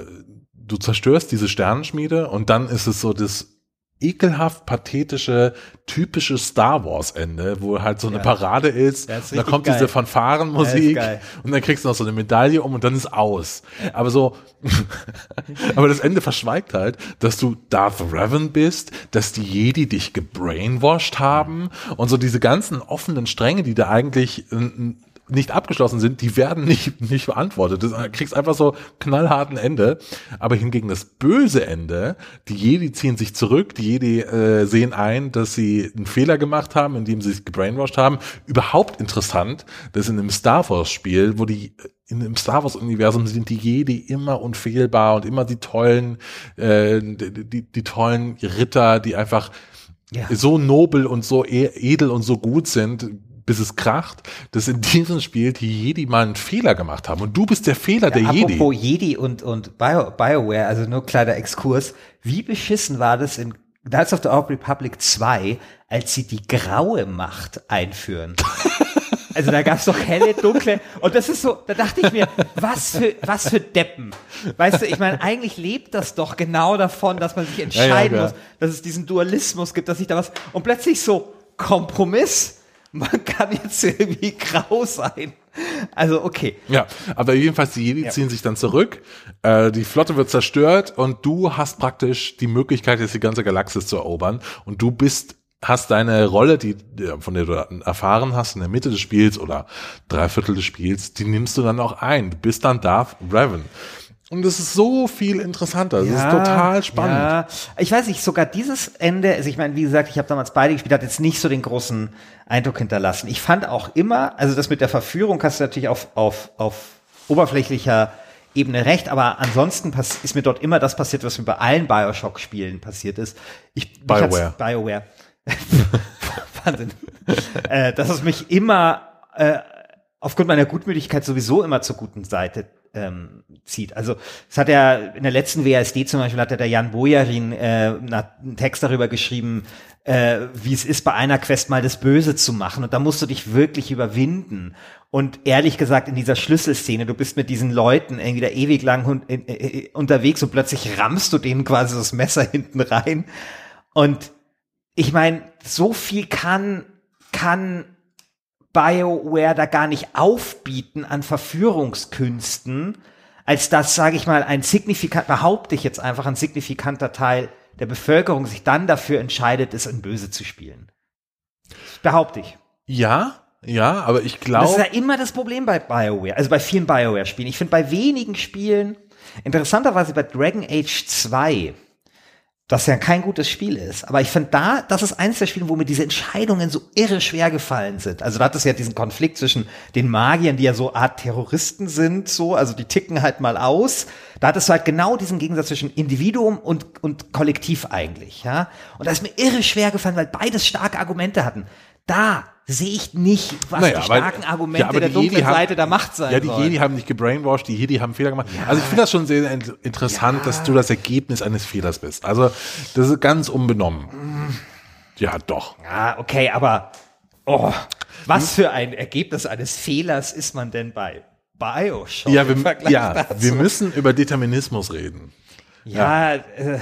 B: du zerstörst diese Sternenschmiede und dann ist es so das ekelhaft pathetische, typische Star Wars Ende, wo halt so eine
A: Ja.
B: Parade ist,
A: Ja, ist
B: und da kommt
A: geil.
B: diese Fanfarenmusik und dann kriegst du noch so eine Medaille um und dann ist aus. Aber so, aber das Ende verschweigt halt, dass du Darth Revan bist, dass die Jedi dich gebrainwashed haben und so diese ganzen offenen Stränge, die da eigentlich nicht abgeschlossen sind, die werden nicht, nicht beantwortet. Du kriegst einfach so knallharten Ende. Aber hingegen das böse Ende, die Jedi ziehen sich zurück, die Jedi äh, sehen ein, dass sie einen Fehler gemacht haben, indem sie sich gebrainwashed haben. Überhaupt interessant, dass in einem Star Wars Spiel, wo die in dem Star Wars Universum sind die Jedi immer unfehlbar und immer die tollen, äh, die, die, die tollen Ritter, die einfach
A: Ja.
B: so nobel und so e- edel und so gut sind, bis es kracht, dass in diesem Spiel die Jedi mal einen Fehler gemacht haben. Und du bist der Fehler der Jedi.
A: Apropos Jedi und, und Bio, BioWare, also nur kleiner Exkurs. Wie beschissen war das in Knights of the Old Republic 2, als sie die graue Macht einführen? Also da gab's doch helle, dunkle und das ist so, da dachte ich mir, was für, was für Deppen. Weißt du, ich meine, eigentlich lebt das doch genau davon, dass man sich entscheiden
B: ja,
A: muss, dass es diesen Dualismus gibt, dass sich da was, und plötzlich so, Kompromiss, man kann jetzt irgendwie grau sein. Also okay.
B: Ja, aber jedenfalls die Jedi
A: Ja.
B: ziehen sich dann zurück, äh, die Flotte wird zerstört und du hast praktisch die Möglichkeit, jetzt die ganze Galaxis zu erobern und du bist hast deine Rolle, die die- von der du erfahren hast in der Mitte des Spiels oder drei Viertel des Spiels, die nimmst du dann auch ein. Du bist dann Darth Revan. Und es ist so viel interessanter. Es ist total spannend.
A: Ja. Ich weiß nicht, sogar dieses Ende, also ich meine, wie gesagt, ich habe damals beide gespielt, hat jetzt nicht so den großen Eindruck hinterlassen. Ich fand auch immer, also das mit der Verführung hast du natürlich auf, auf, auf oberflächlicher Ebene recht, aber ansonsten ist mir dort immer das passiert, was mir bei allen Bioshock-Spielen passiert ist. Ich,
B: BioWare.
A: BioWare. Wahnsinn. äh, dass es mich immer äh, aufgrund meiner Gutmütigkeit sowieso immer zur guten Seite ähm, zieht. Also es hat ja in der letzten WASD zum Beispiel hat ja der Jan Bojarin äh, einen Text darüber geschrieben, äh, wie es ist, bei einer Quest mal das Böse zu machen. Und da musst du dich wirklich überwinden. Und ehrlich gesagt, in dieser Schlüsselszene, du bist mit diesen Leuten irgendwie da ewig lang hun- äh, äh, unterwegs und plötzlich rammst du denen quasi das Messer hinten rein. Und ich meine, so viel kann, kann BioWare da gar nicht aufbieten an Verführungskünsten, als dass, sage ich mal, ein signifikant, behaupte ich jetzt einfach, ein signifikanter Teil der Bevölkerung sich dann dafür entscheidet, es in Böse zu spielen. Behaupte ich.
B: Ja, ja, aber ich
A: Das ist
B: glaube,
A: ja immer das Problem bei BioWare, also bei vielen BioWare-Spielen. Ich finde bei wenigen Spielen, interessanterweise bei Dragon Age 2, das ja kein gutes Spiel ist. Aber ich finde da, das ist eines der Spiele, wo mir diese Entscheidungen so irre schwer gefallen sind. Also da hat es ja diesen Konflikt zwischen den Magiern, die ja so Art Terroristen sind, so, also die ticken halt mal aus. Da hat es halt genau diesen Gegensatz zwischen Individuum und, und Kollektiv eigentlich, ja. Und da ist mir irre schwer gefallen, weil beides starke Argumente hatten. Da sehe ich nicht, was
B: Naja,
A: die
B: aber-
A: starken Argumente
B: ja, aber
A: der dunklen
B: haben-
A: Seite der Macht sein
B: Ja, die
A: sollen.
B: Jedi haben nicht gebrainwashed, die Jedi haben Fehler gemacht. Also ich finde das schon sehr in- interessant, dass du das Ergebnis eines Fehlers bist. Also das ist ganz unbenommen. Ja, doch.
A: Ja, okay, aber oh, was für ein Ergebnis eines Fehlers ist man denn bei Bioshock?
B: Ja, wir, ja
A: dazu?
B: wir müssen über Determinismus reden.
A: Ja, äh,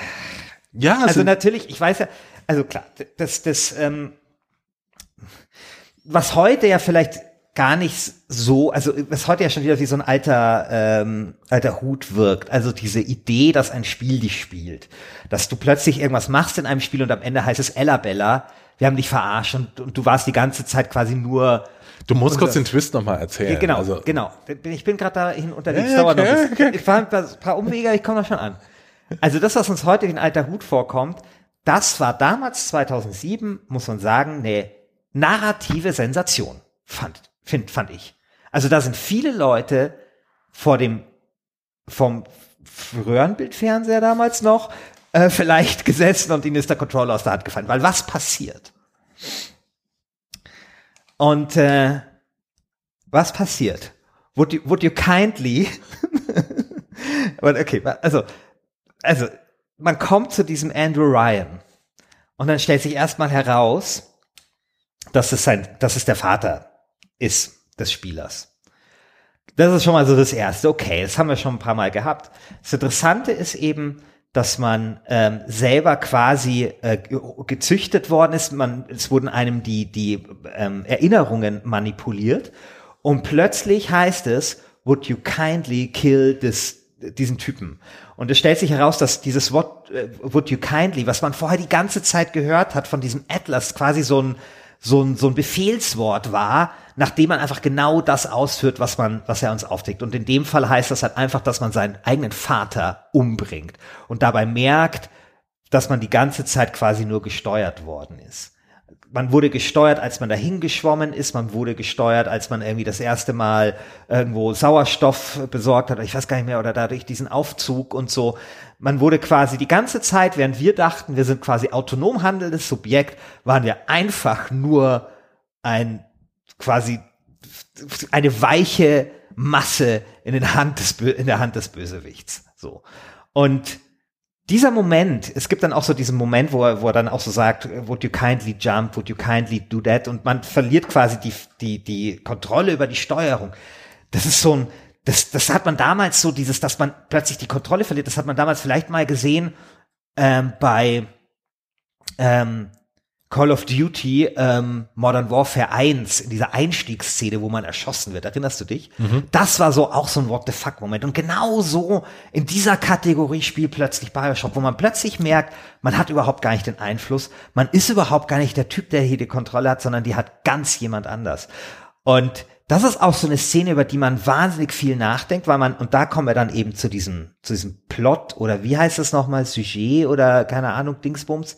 B: Ja,
A: also
B: sind-
A: natürlich, ich weiß ja, also klar, das, das, ähm, was heute ja vielleicht gar nicht so, also was heute ja schon wieder wie so ein alter, ähm, alter Hut wirkt. Also diese Idee, dass ein Spiel dich spielt. Dass du plötzlich irgendwas machst in einem Spiel und am Ende heißt es Ella Bella, wir haben dich verarscht und, und du warst die ganze Zeit quasi nur
B: du musst kurz den Twist nochmal erzählen.
A: genau,
B: Also,
A: genau. Ich bin gerade dahin unterwegs.
B: Ja,
A: dauert noch
B: okay,
A: bisschen. Ich fahre ein paar, paar Umwege, ich komme da schon an. Also das, was uns heute wie ein alter Hut vorkommt, das war damals 2007, muss man sagen, eine narrative Sensation, fand, find, fand ich. Also da sind viele Leute vor dem, vom Röhrenbildfernseher damals noch, äh, vielleicht gesessen und ihnen ist der Controller aus der Hand gefallen. Weil was passiert? Und äh, was passiert? Would you, would you kindly okay, also, also, man kommt zu diesem Andrew Ryan und dann stellt sich erstmal heraus, dass es sein, dass es der Vater ist des Spielers. Das ist schon mal so das Erste. Okay, das haben wir schon ein paar Mal gehabt. Das Interessante ist eben, dass man ähm, selber quasi äh, ge- gezüchtet worden ist. Man, es wurden einem die, die ähm, Erinnerungen manipuliert. Und plötzlich heißt es, would you kindly kill this, diesen Typen? Und es stellt sich heraus, dass dieses Wort, äh, would you kindly, was man vorher die ganze Zeit gehört hat von diesem Atlas, quasi so ein, so ein, so ein Befehlswort war, nachdem man einfach genau das ausführt, was man, was er uns aufdeckt. Und in dem Fall heißt das halt einfach, dass man seinen eigenen Vater umbringt und dabei merkt, dass man die ganze Zeit quasi nur gesteuert worden ist. Man wurde gesteuert, als man dahin geschwommen ist. Man wurde gesteuert, als man irgendwie das erste Mal irgendwo Sauerstoff besorgt hat. Ich weiß gar nicht mehr, oder dadurch diesen Aufzug und so. Man wurde quasi die ganze Zeit, während wir dachten, wir sind quasi autonom handelndes Subjekt, waren wir einfach nur ein quasi eine weiche Masse in, den Hand des, in der Hand des Bösewichts. So. Und dieser Moment, es gibt dann auch so diesen Moment, wo er, wo er dann auch so sagt, would you kindly jump, would you kindly do that? Und man verliert quasi die, die, die Kontrolle über die Steuerung. Das ist so ein, das, das hat man damals so, dieses, dass man plötzlich die Kontrolle verliert, das hat man damals vielleicht mal gesehen ähm, bei ähm, Call of Duty ähm, Modern Warfare 1 in dieser Einstiegsszene, wo man erschossen wird. Erinnerst du dich? Das war so auch so ein What the fuck Moment. Und genau so in dieser Kategorie spielt plötzlich Bioshock, wo man plötzlich merkt, man hat überhaupt gar nicht den Einfluss. Man ist überhaupt gar nicht der Typ, der hier die Kontrolle hat, sondern die hat ganz jemand anders. Und das ist auch so eine Szene, über die man wahnsinnig viel nachdenkt, weil man, und da kommen wir dann eben zu diesem, zu diesem Plot oder wie heißt es nochmal, Sujet oder keine Ahnung, Dingsbums,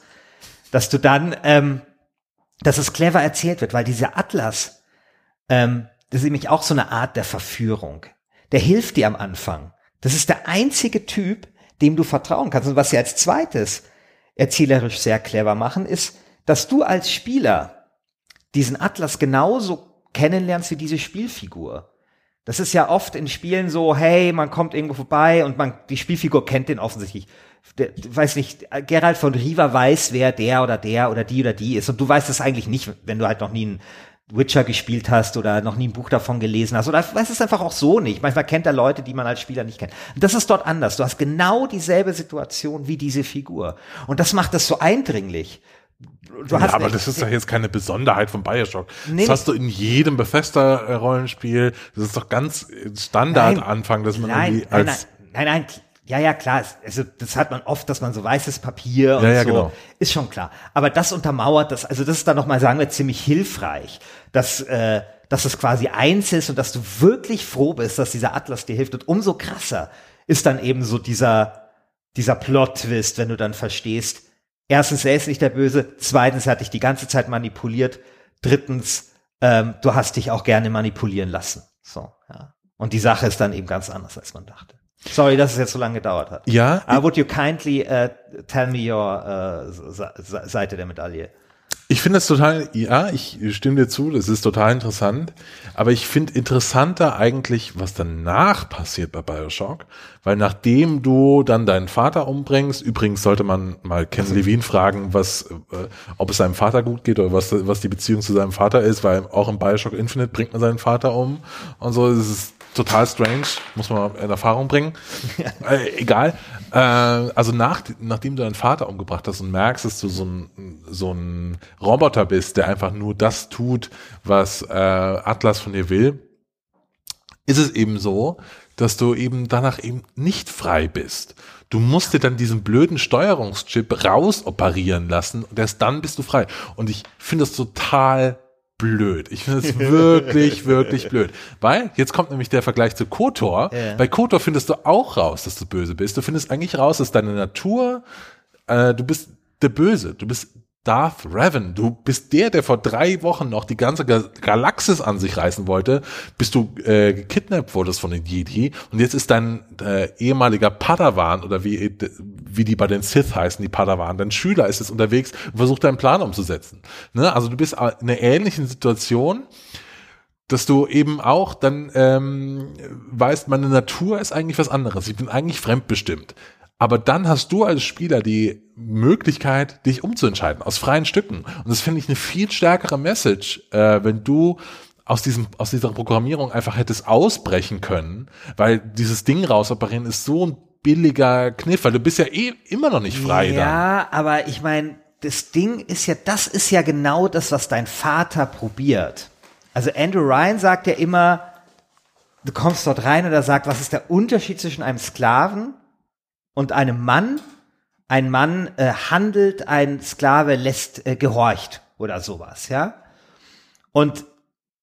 A: dass du dann, ähm, dass es clever erzählt wird, weil dieser Atlas, ähm, das ist nämlich auch so eine Art der Verführung. Der hilft dir am Anfang. Das ist der einzige Typ, dem du vertrauen kannst. Und was sie als zweites erzählerisch sehr clever machen, ist, dass du als Spieler diesen Atlas genauso kennenlernst wie diese Spielfigur. Das ist ja oft in Spielen so, hey, man kommt irgendwo vorbei und man, die Spielfigur kennt den offensichtlich. Der, weiß nicht, Gerald von Riva weiß, wer der oder der oder die oder die ist. Und du weißt es eigentlich nicht, wenn du halt noch nie einen Witcher gespielt hast oder noch nie ein Buch davon gelesen hast. Oder weißt es einfach auch so nicht. Manchmal kennt er Leute, die man als Spieler nicht kennt. Das ist dort anders. Du hast genau dieselbe Situation wie diese Figur. Und das macht das so eindringlich. Du
B: ja,
A: hast
B: aber
A: echt-
B: das ist doch jetzt keine Besonderheit von Bioshock.
A: Nee,
B: das hast du in jedem Bethesda-Rollenspiel. Das ist doch ganz Standard-Anfang, dass man
A: nein,
B: irgendwie
A: nein, nein,
B: als
A: nein, nein, ja, ja, klar, also das hat man oft, dass man so weißes Papier und
B: Ja, ja,
A: so,
B: genau.
A: ist schon klar. Aber das untermauert das, also das ist dann nochmal, sagen wir, ziemlich hilfreich, dass, äh, dass es quasi eins ist und dass du wirklich froh bist, dass dieser Atlas dir hilft. Und umso krasser ist dann eben so dieser, dieser Plot-Twist, wenn du dann verstehst, erstens, er ist nicht der Böse, zweitens, er hat dich die ganze Zeit manipuliert, drittens, ähm, du hast dich auch gerne manipulieren lassen. So, ja. Und die Sache ist dann eben ganz anders, als man dachte. Sorry, dass es jetzt so lange gedauert hat.
B: Ja.
A: Uh, would you kindly uh, tell me your uh, Seite der Medaille?
B: Ich finde es total, ja, ich stimme dir zu, das ist total interessant. Aber ich finde interessanter eigentlich, was danach passiert bei Bioshock. Weil nachdem du dann deinen Vater umbringst, übrigens sollte man mal Ken also, Levine fragen, was, äh, ob es seinem Vater gut geht oder was, was die Beziehung zu seinem Vater ist, weil auch im Bioshock Infinite bringt man seinen Vater um und so. Das ist total strange, muss man in Erfahrung bringen. äh, egal. Äh, also nach, nachdem du deinen Vater umgebracht hast und merkst, dass du so ein, so ein Roboter bist, der einfach nur das tut, was äh, Atlas von dir will, ist es eben so, dass du eben danach eben nicht frei bist. Du musst dir dann diesen blöden Steuerungschip rausoperieren lassen und erst dann bist du frei. Und ich finde das total blöd. Ich finde es wirklich, wirklich blöd. Weil, jetzt kommt nämlich der Vergleich zu Kotor. Ja. Bei Kotor findest du auch raus, dass du böse bist. Du findest eigentlich raus, dass deine Natur, äh, du bist der Böse. Du bist Darth Revan. Du bist der, der vor drei Wochen noch die ganze Galaxis an sich reißen wollte, bis du äh, gekidnappt wurdest von den Jedi. Und jetzt ist dein äh, ehemaliger Padawan oder wie, wie die bei den Sith heißen, die Padawan, dein Schüler ist jetzt unterwegs und versucht deinen Plan umzusetzen. Ne? Also du bist in einer ähnlichen Situation dass du eben auch dann ähm, weißt, meine Natur ist eigentlich was anderes. Ich bin eigentlich fremdbestimmt. Aber dann hast du als Spieler die Möglichkeit, dich umzuentscheiden aus freien Stücken. Und das finde ich eine viel stärkere Message, äh, wenn du aus diesem aus dieser Programmierung einfach hättest ausbrechen können, weil dieses Ding rausoperieren ist so ein billiger Kniff, weil du bist ja eh immer noch nicht frei.
A: Ja, dann. aber ich meine, das Ding ist ja, das ist ja genau das, was dein Vater probiert. Also Andrew Ryan sagt ja immer, du kommst dort rein und er sagt, was ist der Unterschied zwischen einem Sklaven und einem Mann, ein Mann äh, handelt, ein Sklave lässt, äh, gehorcht oder sowas, ja. Und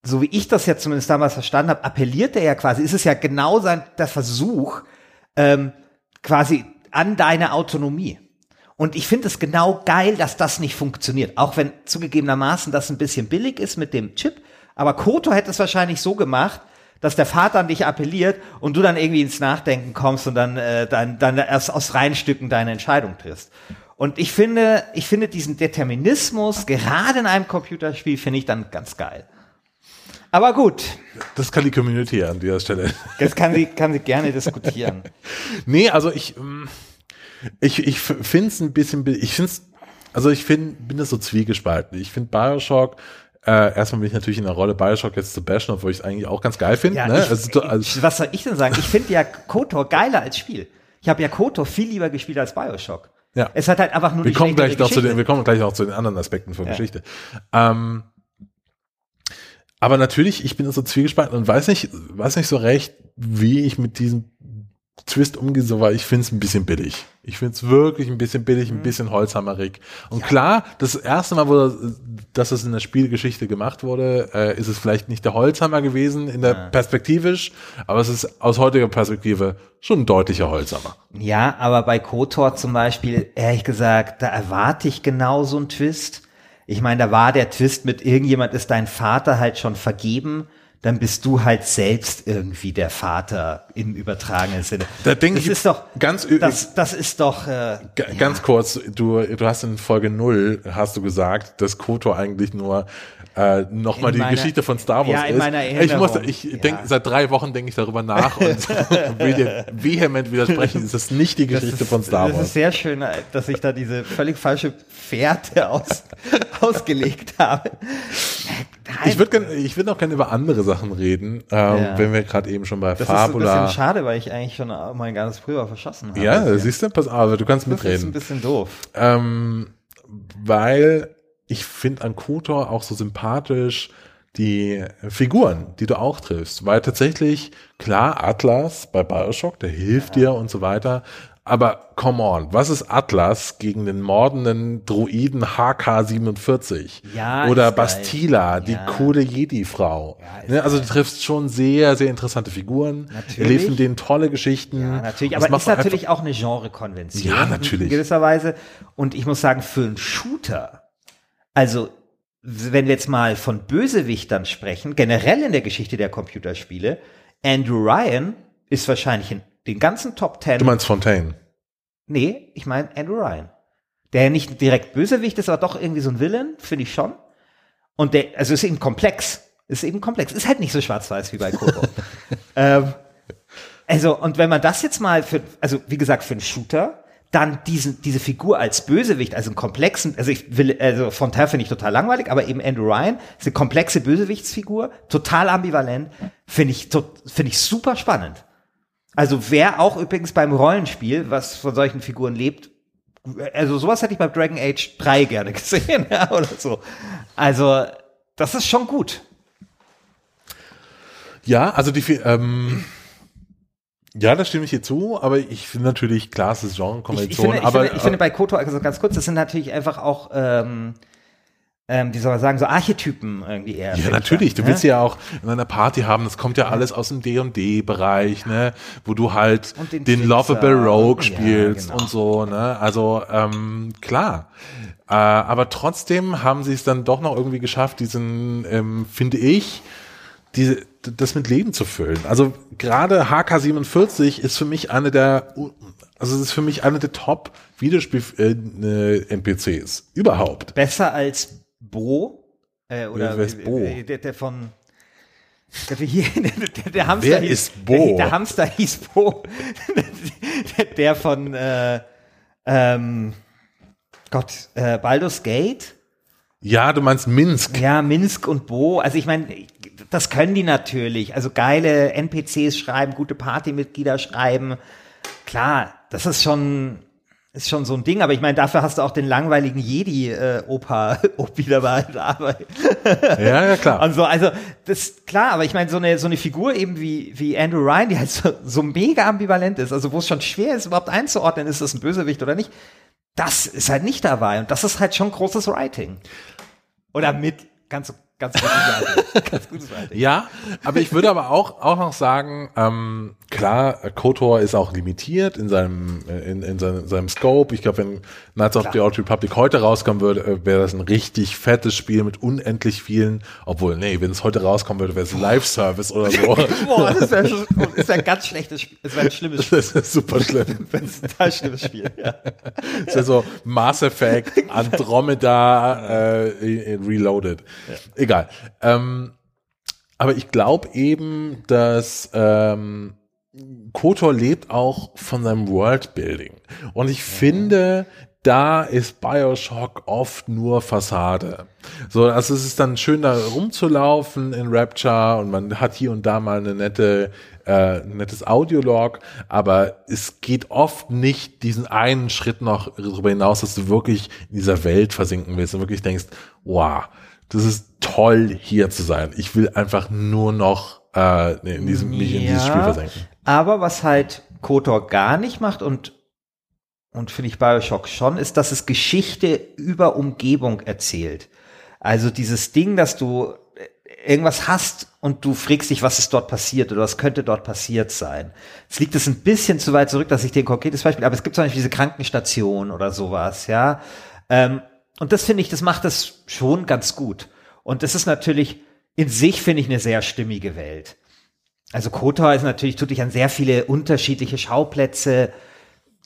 A: so wie ich das ja zumindest damals verstanden habe, appelliert er ja quasi, ist es ja genau sein, der Versuch, ähm, quasi an deine Autonomie. Und ich finde es genau geil, dass das nicht funktioniert. Auch wenn zugegebenermaßen das ein bisschen billig ist mit dem Chip. Aber Koto hätte es wahrscheinlich so gemacht, dass der Vater an dich appelliert und du dann irgendwie ins Nachdenken kommst und dann, äh, dann, dann erst aus freien Stücken deine Entscheidung triffst. Und ich finde, ich finde diesen Determinismus, gerade in einem Computerspiel, finde ich dann ganz geil. Aber gut.
B: Das kann die Community an dieser Stelle.
A: Das kann sie, kann sie gerne diskutieren.
B: nee, also ich, ähm, ich, ich finde es ein bisschen, ich finde es, also ich finde, bin das so zwiegespalten. Ich finde Bioshock äh, erstmal bin ich natürlich in der Rolle Bioshock jetzt zu bashen, obwohl ich es eigentlich auch ganz geil finde. Ja, ne?
A: also, also, was soll ich denn sagen? Ich finde ja KOTOR geiler als Spiel. Ich habe ja KOTOR viel lieber gespielt als Bioshock.
B: Ja.
A: Es hat halt einfach nur
B: wir kommen gleich noch zu den, Wir kommen gleich auch zu den anderen Aspekten von ja. Geschichte. Ähm, aber natürlich, ich bin so zwiegespalten und weiß nicht, weiß nicht so recht, wie ich mit diesem Twist umgehe, so weil ich finde es ein bisschen billig. Ich finde es wirklich ein bisschen billig, ein mhm. bisschen holzhammerig. Und ja. klar, das erste Mal, wo dass es in der Spielgeschichte gemacht wurde, äh, ist es vielleicht nicht der Holzhammer gewesen in der ja. perspektivisch, aber es ist aus heutiger Perspektive schon ein deutlicher Holzhammer.
A: Ja, aber bei KOTOR zum Beispiel, ehrlich gesagt, da erwarte ich genau so einen Twist. Ich meine, da war der Twist mit irgendjemand ist dein Vater halt schon vergeben dann bist du halt selbst irgendwie der Vater im übertragenen Sinne.
B: Da denke ich ist doch ganz
A: das, das ist doch äh,
B: ganz ja. kurz. Du du hast in Folge null hast du gesagt, dass Koto eigentlich nur äh, nochmal die meiner, Geschichte von Star Wars ja, in ist. Meiner Erinnerung. Ich muss, ich ja. denke, seit drei Wochen denke ich darüber nach und will dir vehement widersprechen. Ist nicht die Geschichte ist, von Star Wars.
A: Es ist sehr schön, dass ich da diese völlig falsche Fährte aus, ausgelegt habe.
B: Ich würde ich würde noch gerne über andere Sachen reden, ähm, ja. wenn wir gerade eben schon bei
A: das
B: Fabula.
A: Das ist ein bisschen schade, weil ich eigentlich schon mein ganzes Frühjahr verschossen habe.
B: Ja, siehst du, pass auf, du kannst
A: das
B: mitreden. Das ist
A: ein bisschen doof.
B: Ähm, weil ich finde an Kotor auch so sympathisch die Figuren, die du auch triffst. Weil tatsächlich, klar, Atlas bei Bioshock, der hilft ja. dir und so weiter. Aber come on, was ist Atlas gegen den mordenden Druiden HK47?
A: Ja,
B: Oder
A: ist geil.
B: Bastila, die
A: Ja.
B: coole Jedi-Frau.
A: Ja,
B: ne, also du triffst schon sehr, sehr interessante Figuren.
A: Natürlich.
B: Erlebst mit denen tolle Geschichten.
A: Ja, natürlich, aber ist natürlich auch eine Genrekonvention.
B: Ja, natürlich.
A: In gewisser Weise. Und ich muss sagen, für einen Shooter, also wenn wir jetzt mal von Bösewichtern sprechen, generell in der Geschichte der Computerspiele, Andrew Ryan ist wahrscheinlich in den ganzen Top Ten.
B: Du meinst Fontaine?
A: nee, ich meine Andrew Ryan. Der ja nicht direkt Bösewicht ist, aber doch irgendwie so ein Villain, finde ich schon. Und der, also ist eben komplex. Ist eben komplex. Ist halt nicht so schwarz-weiß wie bei Kobo. ähm, also, und wenn man das jetzt mal für, also wie gesagt, für einen Shooter, dann diesen, diese Figur als Bösewicht, also einen komplexen, also ich will, also Fontaine finde ich total langweilig, aber eben Andrew Ryan ist eine komplexe Bösewichtsfigur, total ambivalent, finde ich, finde ich super spannend. Also wer auch übrigens beim Rollenspiel, was von solchen Figuren lebt, also sowas hätte ich beim Dragon Age 3 gerne gesehen, ja, oder so. Also, das ist schon gut.
B: Ja, also die, ähm, ja, da stimme ich dir zu, aber ich finde natürlich, klar, es ist
A: Ich,
B: Genrekonvention,
A: ich, finde, ich,
B: aber
A: finde, ich finde bei Koto, also ganz kurz, das sind natürlich einfach auch, ähm, ähm, wie soll man sagen, so Archetypen irgendwie eher.
B: Ja, natürlich. Du
A: dann,
B: willst
A: ne?
B: ja auch in einer Party haben, das kommt ja alles aus dem D&D-Bereich, ne, wo du halt
A: Und
B: den,
A: den.
B: Lovable Rogue
A: Ja,
B: spielst
A: genau.
B: und so, ne, also, ähm, klar. Äh, aber trotzdem haben sie es dann doch noch irgendwie geschafft, diesen, ähm, finde ich, diese, das mit Leben zu füllen. Also gerade HK47 ist für mich eine der, also es ist für mich eine der Top Videospiel äh, äh, NPCs überhaupt.
A: Besser als Bo, äh, oder
B: Wer ist Bo?
A: äh, Der, der von der, hier, der, der Hamster
B: Wer
A: hieß,
B: ist Bo?
A: Der, Hamster hieß Bo. der, der von äh, ähm, Gott, äh, Baldur's Gate.
B: Ja, du meinst Minsk.
A: Ja, Minsk und Bo. Also ich meine, das können die natürlich. Also geile NPCs schreiben, gute Partymitglieder schreiben. Klar, das ist schon ist schon so ein Ding. Aber ich meine, dafür hast du auch den langweiligen Jedi äh, Opa wieder bei der Arbeit.
B: Ja, ja, klar.
A: Und so, also das klar, aber ich meine, so eine so eine Figur eben wie wie Andrew Ryan, die halt so, so mega ambivalent ist, also wo es schon schwer ist, überhaupt einzuordnen, ist das ein Bösewicht oder nicht. Das ist halt nicht dabei und das ist halt schon großes Writing. Oder mit ganz ganz gutes Writing. ganz gutes Writing.
B: Ja, aber ich würde aber auch, auch noch sagen, ähm, klar, KOTOR ist auch limitiert in seinem, äh, in, in seinem, seinem Scope. Ich glaube, wenn Knights of the Old Republic heute rauskommen würde, äh, wäre das ein richtig fettes Spiel mit unendlich vielen, obwohl, nee, wenn es heute rauskommen würde, wäre es Live-Service oder so.
A: Boah, das wäre schon- wär ein ganz schlechtes Spiel. Das wäre ein schlimmes Spiel.
B: Das ist super schlimm.
A: Das ist ein total schlimmes Spiel. Ja.
B: Das ist so Mass Effect, Andromeda, äh, in- in Reloaded. Egal. Ähm, aber ich glaube eben, dass ähm, Kotor lebt auch von seinem Worldbuilding. Und ich finde, da ist Bioshock oft nur Fassade. So, also es ist dann schön, da rumzulaufen in Rapture und man hat hier und da mal eine nette, äh, ein nettes Audiolog, aber es geht oft nicht diesen einen Schritt noch darüber hinaus, dass du wirklich in dieser Welt versinken willst und wirklich denkst, wow, das ist toll hier zu sein. Ich will einfach nur noch äh, in diesem, mich in dieses Spiel versenken.
A: Aber was halt KOTOR gar nicht macht und und finde ich Bioshock schon, ist, dass es Geschichte über Umgebung erzählt. Also dieses Ding, dass du äh, irgendwas hast und du fragst dich, was ist dort passiert oder was könnte dort passiert sein. Es liegt es ein bisschen zu weit zurück, dass ich dir ein konkretes Beispiel, aber es gibt zum Beispiel diese Krankenstation oder sowas, ja. Ähm, und das finde ich, das macht das schon ganz gut. Und das ist natürlich in sich, finde ich, eine sehr stimmige Welt. Also Kotor ist natürlich, tut dich an sehr viele unterschiedliche Schauplätze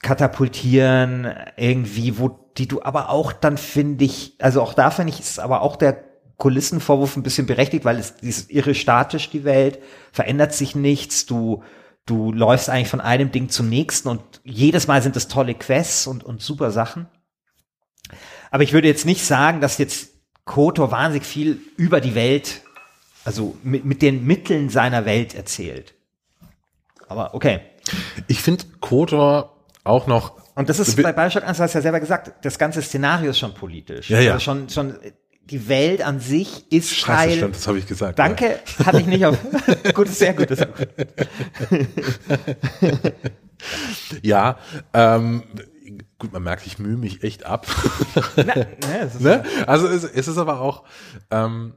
A: katapultieren, irgendwie, wo die du aber auch dann finde ich, also auch da finde ich, ist aber auch der Kulissenvorwurf ein bisschen berechtigt, weil es ist irre statisch, die Welt, verändert sich nichts, du, du läufst eigentlich von einem Ding zum nächsten und jedes Mal sind es tolle Quests und, und super Sachen. Aber ich würde jetzt nicht sagen, dass jetzt Kotor wahnsinnig viel über die Welt, also mit, mit den Mitteln seiner Welt erzählt. Aber okay.
B: Ich finde Kotor auch noch.
A: Und das ist
B: Be-
A: bei Bioshock 1, du hast ja selber gesagt, das ganze Szenario ist schon politisch.
B: Ja, ja.
A: Also schon, schon, die Welt an sich ist
B: Scheiße,
A: Teil.
B: stimmt, das habe ich gesagt.
A: Danke, hatte ich nicht auf. gut, sehr gut. Ist gut.
B: Ja, ähm, gut, man merkt, ich mühe mich echt ab.
A: Na, ne, es ist
B: ne? Also es, es ist aber auch, ähm,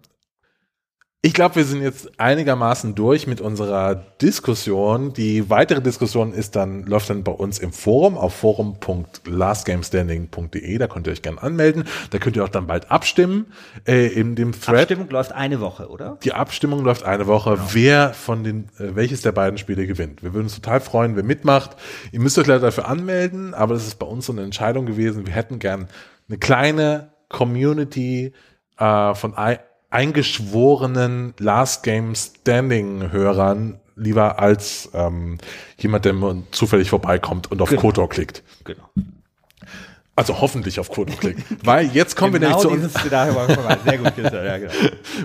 B: ich glaube, wir sind jetzt einigermaßen durch mit unserer Diskussion. Die weitere Diskussion ist dann, läuft dann bei uns im Forum auf forum.lastgamestanding.de. Da könnt ihr euch gerne anmelden. Da könnt ihr auch dann bald abstimmen äh, in dem Thread.
A: Abstimmung läuft eine Woche, oder?
B: Die Abstimmung läuft eine Woche, wer von den, äh, welches der beiden Spiele gewinnt. Wir würden uns total freuen, wer mitmacht. Ihr müsst euch leider dafür anmelden, aber das ist bei uns so eine Entscheidung gewesen. Wir hätten gern eine kleine Community äh, von ein, eingeschworenen Last Game Standing Hörern lieber als ähm, jemand, der zufällig vorbeikommt und auf
A: Genau.
B: Kotor klickt.
A: Genau.
B: Also hoffentlich auf Kotor klickt. Weil jetzt kommen wir nämlich zu
A: dieses Szenario war vorbei. Sehr gut, ja, genau.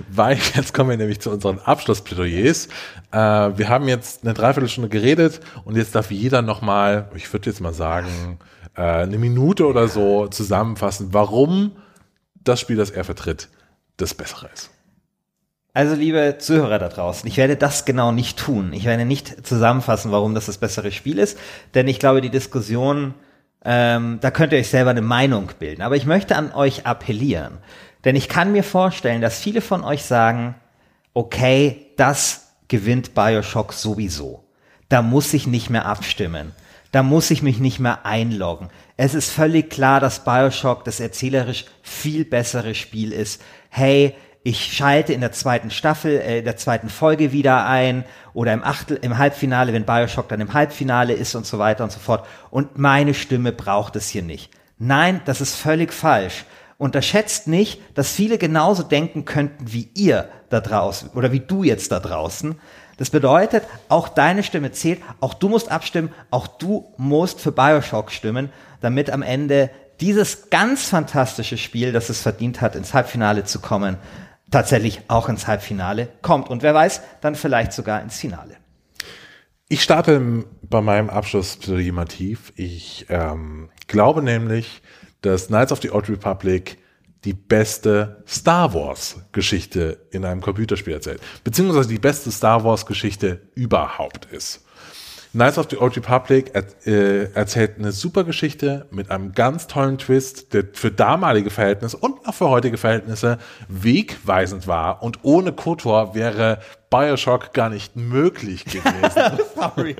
B: weil jetzt kommen wir nämlich zu unseren Abschlussplädoyers. Äh, wir haben jetzt eine Dreiviertelstunde geredet und jetzt darf jeder nochmal, ich würde jetzt mal sagen, äh, eine Minute oder so zusammenfassen, warum das Spiel, das er vertritt, das Bessere ist.
A: Also, liebe Zuhörer da draußen, ich werde das genau nicht tun. Ich werde nicht zusammenfassen, warum das das bessere Spiel ist, denn ich glaube, die Diskussion, ähm, da könnt ihr euch selber eine Meinung bilden. Aber ich möchte an euch appellieren, denn ich kann mir vorstellen, dass viele von euch sagen, okay, das gewinnt Bioshock sowieso. Da muss ich nicht mehr abstimmen. Da muss ich mich nicht mehr einloggen. Es ist völlig klar, dass Bioshock das erzählerisch viel bessere Spiel ist. Hey, ich schalte in der zweiten Staffel, äh, in der zweiten Folge wieder ein oder im Achtel, im Halbfinale, wenn Bioshock dann im Halbfinale ist und so weiter und so fort. Und meine Stimme braucht es hier nicht. Nein, das ist völlig falsch. Unterschätzt nicht, dass viele genauso denken könnten wie ihr da draußen oder wie du jetzt da draußen. Das bedeutet, auch deine Stimme zählt, auch du musst abstimmen, auch du musst für Bioshock stimmen, damit am Ende dieses ganz fantastische Spiel, das es verdient hat, ins Halbfinale zu kommen, tatsächlich auch ins Halbfinale kommt. Und wer weiß, dann vielleicht sogar ins Finale.
B: Ich starte bei meinem Abschlussplädoyer tief. Ich ähm, glaube nämlich, dass Knights of the Old Republic die beste Star Wars Geschichte in einem Computerspiel erzählt. Beziehungsweise die beste Star Wars Geschichte überhaupt ist. Knights of the Old Republic äh, erzählt eine super Geschichte mit einem ganz tollen Twist, der für damalige Verhältnisse und auch für heutige Verhältnisse wegweisend war. Und ohne KOTOR wäre Bioshock gar nicht möglich gewesen.
A: Sorry.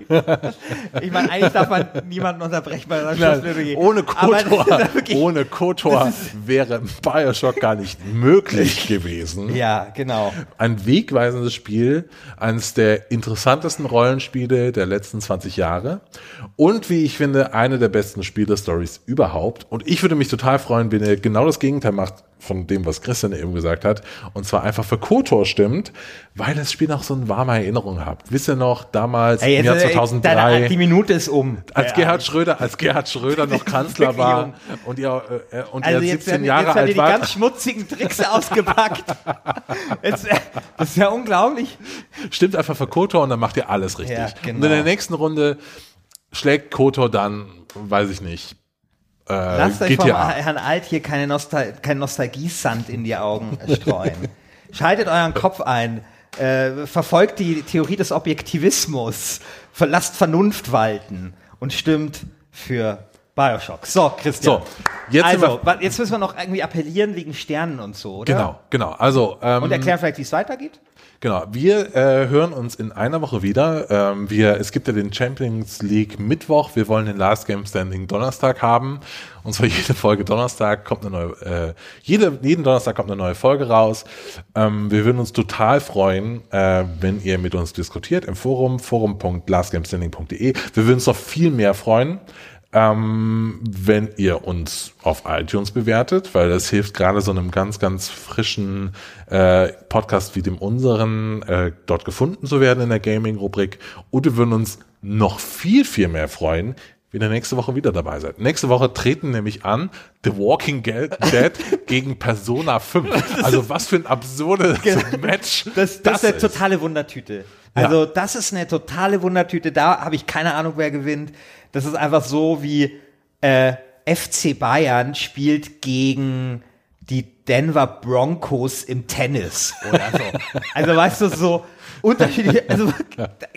A: Ich meine, eigentlich darf man niemanden unterbrechen bei seinem
B: Nein,
A: Schlussplädoyer.
B: ohne KOTOR,
A: wirklich-
B: ohne KOTOR wäre Bioshock gar nicht möglich gewesen.
A: Ja, genau.
B: Ein wegweisendes Spiel, eines der interessantesten Rollenspiele der letzten 20 Jahre und wie ich finde, eine der besten Spielestories überhaupt. Und ich würde mich total freuen, wenn ihr genau das Gegenteil macht von dem, was Christian eben gesagt hat, und zwar einfach für KOTOR stimmt, weil das Spiel noch so eine warme Erinnerung habt. Wisst ihr noch, damals
A: Ey,
B: im
A: jetzt,
B: Jahr
A: äh,
B: 2003,
A: deine- die Minute ist um.
B: als
A: Äh,
B: Gerhard Schröder, als Gerhard Schröder noch Kanzler war und ihr, äh, und
A: Also jetzt
B: 17
A: werden,
B: Jahre
A: jetzt werden
B: alt
A: die
B: war,
A: ganz schmutzigen Tricks ausgepackt. Jetzt, äh, das ist ja unglaublich.
B: stimmt einfach für Kotor und dann macht ihr alles richtig.
A: Ja, genau.
B: Und in der nächsten Runde schlägt Kotor dann, weiß ich nicht, äh,
A: Lasst euch vom. Herrn Alt hier keine Nostal kein Nostalgiesand in die Augen streuen. Schaltet euren Kopf ein. Äh, verfolgt die Theorie des Objektivismus. Verlasst Vernunft walten und stimmt für Bioshock. So, Christian.
B: So, jetzt
A: also,
B: wir-
A: jetzt müssen wir noch irgendwie appellieren wegen Sternen und so, oder?
B: Genau, genau. Also, ähm,
A: Und erklären vielleicht, wie es weitergeht?
B: Genau, wir äh, hören uns in einer Woche wieder. Ähm, wir, es gibt ja den Champions League Mittwoch. Wir wollen den Last Game Standing Donnerstag haben. Und zwar jede Folge Donnerstag kommt eine neue, äh, jede, jeden Donnerstag kommt eine neue Folge raus. Ähm, wir würden uns total freuen, äh, wenn ihr mit uns diskutiert im Forum, forum.lastgamestanding.de. Wir würden uns noch viel mehr freuen, ähm, wenn ihr uns auf iTunes bewertet, weil das hilft gerade so einem ganz, ganz frischen äh, Podcast wie dem unseren, äh, dort gefunden zu werden in der Gaming-Rubrik. Und wir würden uns noch viel, viel mehr freuen, wenn ihr nächste Woche wieder dabei seid. Nächste Woche treten nämlich an The Walking Dead gegen Persona 5. Also was für ein absurdes Match
A: Das, das, ist eine totale Wundertüte. Also das ist eine totale Wundertüte. Da habe ich keine Ahnung, wer gewinnt. Das ist einfach so wie äh, FC Bayern spielt gegen die Denver Broncos im Tennis oder so. also weißt du, so unterschiedliche, also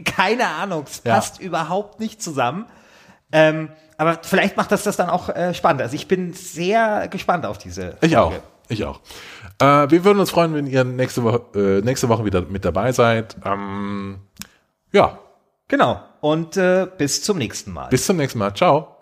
A: keine Ahnung, es
B: Ja.
A: passt überhaupt nicht zusammen. Ähm, aber vielleicht macht das das dann auch äh, spannend. Also ich bin sehr gespannt auf diese.
B: Ich auch.
A: Folge.
B: Ich auch. Äh, wir würden uns freuen, wenn ihr nächste Woche, äh, nächste Woche wieder mit dabei seid. Ähm, ja,
A: Genau. Und äh, bis zum nächsten Mal.
B: bis zum nächsten Mal. Ciao.